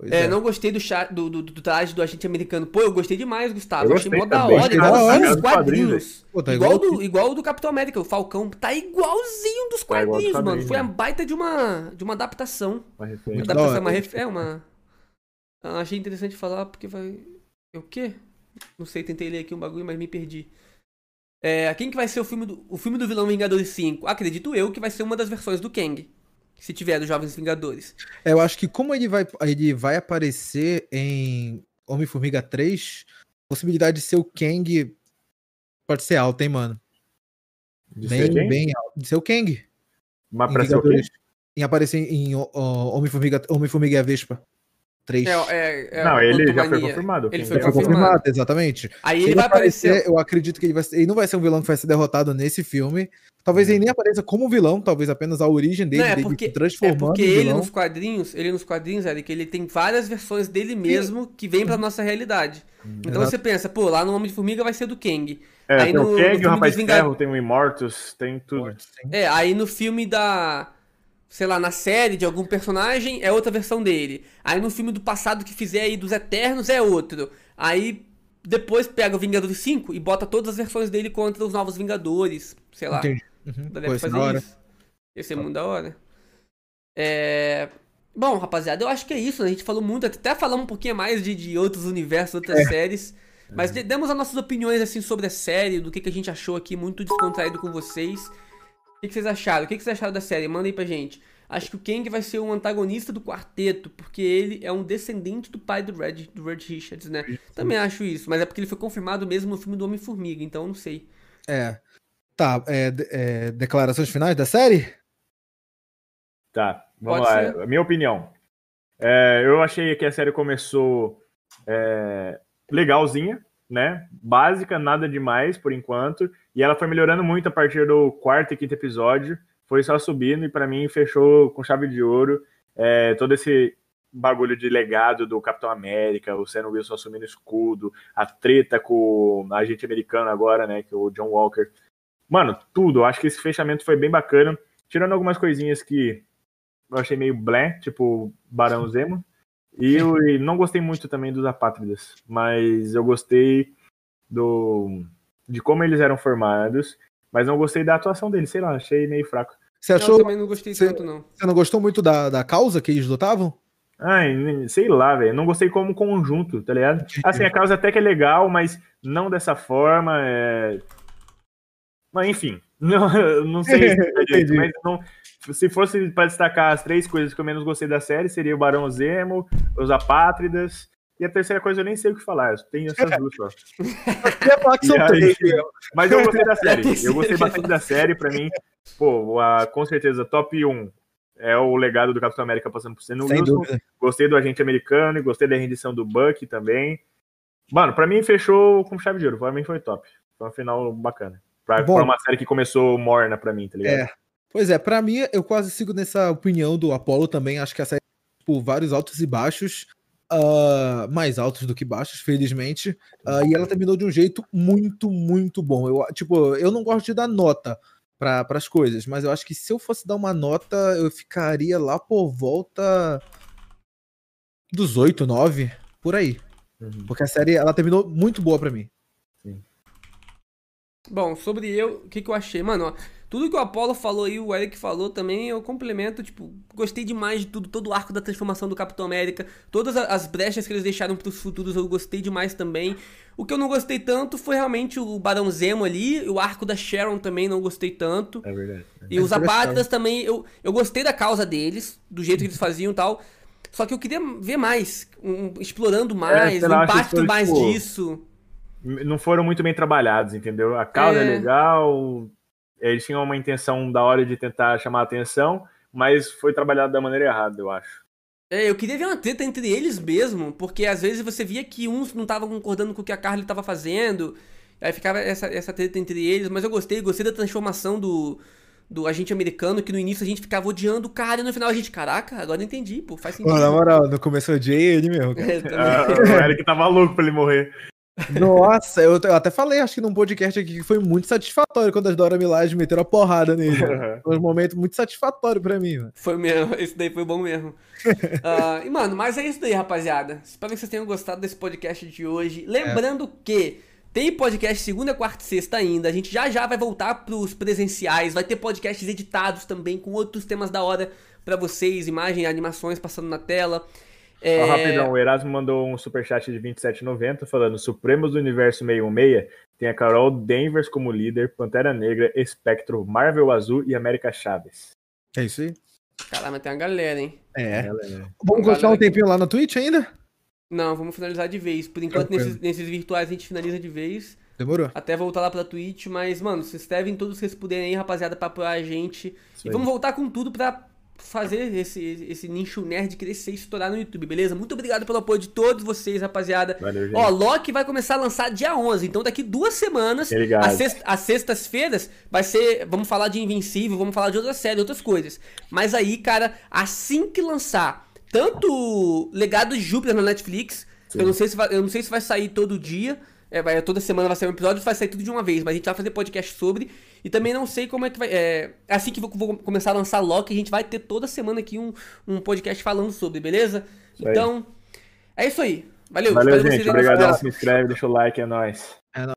Pois É, não gostei do, do, do, do traje do agente americano. Pô, eu gostei demais, Gustavo. Eu Eu achei gostei mó da hora, igualzinho dos quadrinhos. Pô, tá igual, igual do, igual o do Capitão América, o Falcão. Tá igualzinho dos Tá quadrinhos, mano. quadrinhos, Foi a baita de uma, de uma adaptação. Uma Uma referência. Adaptação, uma ref... É uma. Ah, achei interessante falar porque vai. É o quê? Não sei, tentei ler aqui um bagulho, mas me perdi. É, quem que vai ser o filme do, o filme do vilão Vingadores 5? Acredito eu que vai ser uma das versões do Kang. Se tiver dos Jovens Vingadores. É, eu acho que como ele vai, ele vai aparecer em Homem-Formiga 3, a possibilidade de ser o Kang pode ser alta, hein, mano? De bem, ser bem alta. De ser o Kang. Mas em pra ser o quê? Vingadores. Em aparecer em Homem-Formiga Homem-Formiga e a Vespa 3. É, é, é Não, ele já foi confirmado. Ele foi é. Foi confirmado. confirmado, exatamente. Aí Se ele vai aparecer. eu acredito que ele vai ser, ele não vai ser um vilão que vai ser derrotado nesse filme. Talvez ele nem apareça como vilão, talvez apenas a origem dele, Não, é dele porque, se é transformando porque em ele vilão. nos quadrinhos, ele nos quadrinhos, Eric, ele tem várias versões dele mesmo que vem pra nossa realidade. Então Exato. você pensa, pô, lá no Homem de Formiga vai ser do Kang. É, Aí tem no- o no Kang, filme o Rapaz Vingadores- Ferro, tem o Immortus, tem tudo. Sim. É, aí no filme da. Sei lá, na série de algum personagem é outra versão dele. Aí no filme do passado que fizer aí dos Eternos é outro. Aí depois pega o Vingadores 5 e bota todas as versões dele contra os novos Vingadores. Sei lá. Entendi. Uhum. Deve Pô, isso é fazer da hora. isso. Ia ser muito da hora. É... Bom, rapaziada, eu acho que é isso. né? A gente falou muito, até falamos um pouquinho mais de, de outros universos, outras É. séries. Mas de- demos as nossas opiniões assim sobre a série, do que, que a gente achou aqui, muito descontraído com vocês. O que, que vocês acharam? O que, que vocês acharam da série? Manda aí pra gente. Acho que o Kang vai ser um antagonista do quarteto, porque ele é um descendente do pai do Red, do Red Richards, né? Também acho isso, mas é porque ele foi confirmado mesmo no filme do Homem-Formiga, então não sei. É. Tá, é, é, declarações finais da série? Tá, vamos Pode lá. A minha opinião. É, eu achei que a série começou é, legalzinha, né? Básica, nada demais por enquanto. E ela foi melhorando muito a partir do quarto e quinto episódio. Foi só subindo e pra mim fechou com chave de ouro. É, todo esse bagulho de legado do Capitão América, o Sam Wilson assumindo escudo, a treta com o agente americano agora, né? Que é o John Walker. Mano, tudo. Eu acho que esse fechamento foi bem bacana. Tirando algumas coisinhas que eu achei meio blé, tipo Barão Zemo. E eu e não gostei muito também dos Apátridas, mas eu gostei do de como eles eram formados, mas não gostei da atuação deles, sei lá, achei meio fraco. Você Eu achou. também não gostei Você- tanto, não. Você não gostou muito da, da causa que eles lutavam? Ai, sei lá, velho, não gostei como conjunto, tá ligado? Assim, a causa até que é legal, mas não dessa forma, é... Mas enfim, não, não sei direito, Entendi. mas não, se fosse para destacar as três coisas que eu menos gostei da série, seria o Barão Zemo, os Apátridas, e a terceira coisa eu nem sei o que falar, eu tenho essas duas só. Aí, três. Mas eu gostei da série. Eu gostei bastante da série. Pra mim, pô, a- com certeza, top 1 é o legado do Capitão América passando por Wilson. dúvida. Gostei do agente americano e gostei da rendição do Buck também. Mano, pra mim fechou com chave de ouro. Pra mim foi top. Foi um final bacana. Pra, Bom. pra uma série que começou morna pra mim, tá ligado? É. Pois é, pra mim, eu quase sigo nessa opinião do Apollo também. Acho que a série por vários altos e baixos. ah, mais altos do que baixos, felizmente. Ah, e ela terminou de um jeito muito, muito bom. Eu, tipo, eu não gosto de dar nota para as coisas, mas eu acho que se eu fosse dar uma nota, eu ficaria lá por volta dos 8, 9, por aí. Uhum. Porque a série ela terminou muito boa pra mim. Bom, sobre eu, o que, que eu achei? Mano, ó, tudo que o Apollo falou e o Eric falou também, eu complemento, tipo, gostei demais de tudo, todo o arco da transformação do Capitão América, todas as brechas que eles deixaram pros futuros, eu gostei demais também. O que eu não gostei tanto foi realmente o Barão Zemo ali, o arco da Sharon também não gostei tanto. É verdade. E É os interessante. apátridas também, eu, eu gostei da causa deles, do jeito que eles faziam e tal. Só que eu queria ver mais, um- explorando mais, sei o impacto mais tipo, disso. Não foram muito bem trabalhados, entendeu? A causa é, É. legal, eles tinham uma intenção da hora de tentar chamar a atenção, mas foi trabalhado da maneira errada, eu acho. É, eu queria ver uma treta entre eles mesmo, porque às vezes você via que uns não estavam concordando com o que a Carly tava fazendo, aí ficava essa, essa treta entre eles, mas eu gostei, gostei da transformação do, do agente americano, que no início a gente ficava odiando o cara e no final a gente, caraca, agora eu entendi, pô, faz sentido. Pô, na moral, no começo eu odiei ele mesmo. Cara. É, também. Ah, o Eric tava louco pra ele morrer. Nossa, eu, eu até falei, acho que num podcast aqui que foi muito satisfatório quando as Dora Milaje meteram a porrada nele. mano. Foi um momento muito satisfatório pra mim, mano. Foi mesmo, esse daí foi bom mesmo. Ah, e, mano, mas é isso daí, rapaziada. Espero que vocês tenham gostado desse podcast de hoje. Lembrando que tem podcast segunda, quarta e sexta ainda. A gente já já vai voltar pros presenciais. Vai ter podcasts editados também com outros temas da hora pra vocês, imagem, animações passando na tela. É, Ó, rapidão, o Erasmo mandou um superchat de 27,90 falando Supremos do Universo 616 tem a Carol Danvers como líder, Pantera Negra, Espectro, Marvel Azul e América Chaves. É isso aí? Caramba, tem uma galera, hein? É. Galera. Vamos continuar um tempinho lá na Twitch ainda? Não, vamos finalizar de vez. Por enquanto, nesses, nesses virtuais a gente finaliza de vez. Demorou. Até voltar lá pra Twitch, mas, mano, se inscrevem todos que vocês puderem aí, rapaziada, pra apoiar a gente. Isso e aí. vamos voltar com tudo pra fazer esse, esse nicho nerd crescer e estourar no YouTube, beleza? Muito obrigado pelo apoio de todos vocês, rapaziada. Valeu, gente. Ó, Loki vai começar a lançar dia 11, então daqui duas semanas, às, sexta- às sextas-feiras, vai ser, vamos falar de Invencível, vamos falar de outra série, outras coisas. Mas aí, cara, assim que lançar tanto Legado de Júpiter na Netflix, eu não sei se vai, eu não sei se vai sair todo dia, é, vai, toda semana vai sair um episódio, vai sair tudo de uma vez, mas a gente vai fazer podcast sobre. E também não sei como é que vai. É, assim que vou, vou começar a lançar Loki, a gente vai ter toda semana aqui um, um podcast falando sobre, beleza? Isso aí. Então, é isso aí. Valeu, Valeu, espero gente. aí próximo. Se inscreve, deixa o like, é nóis.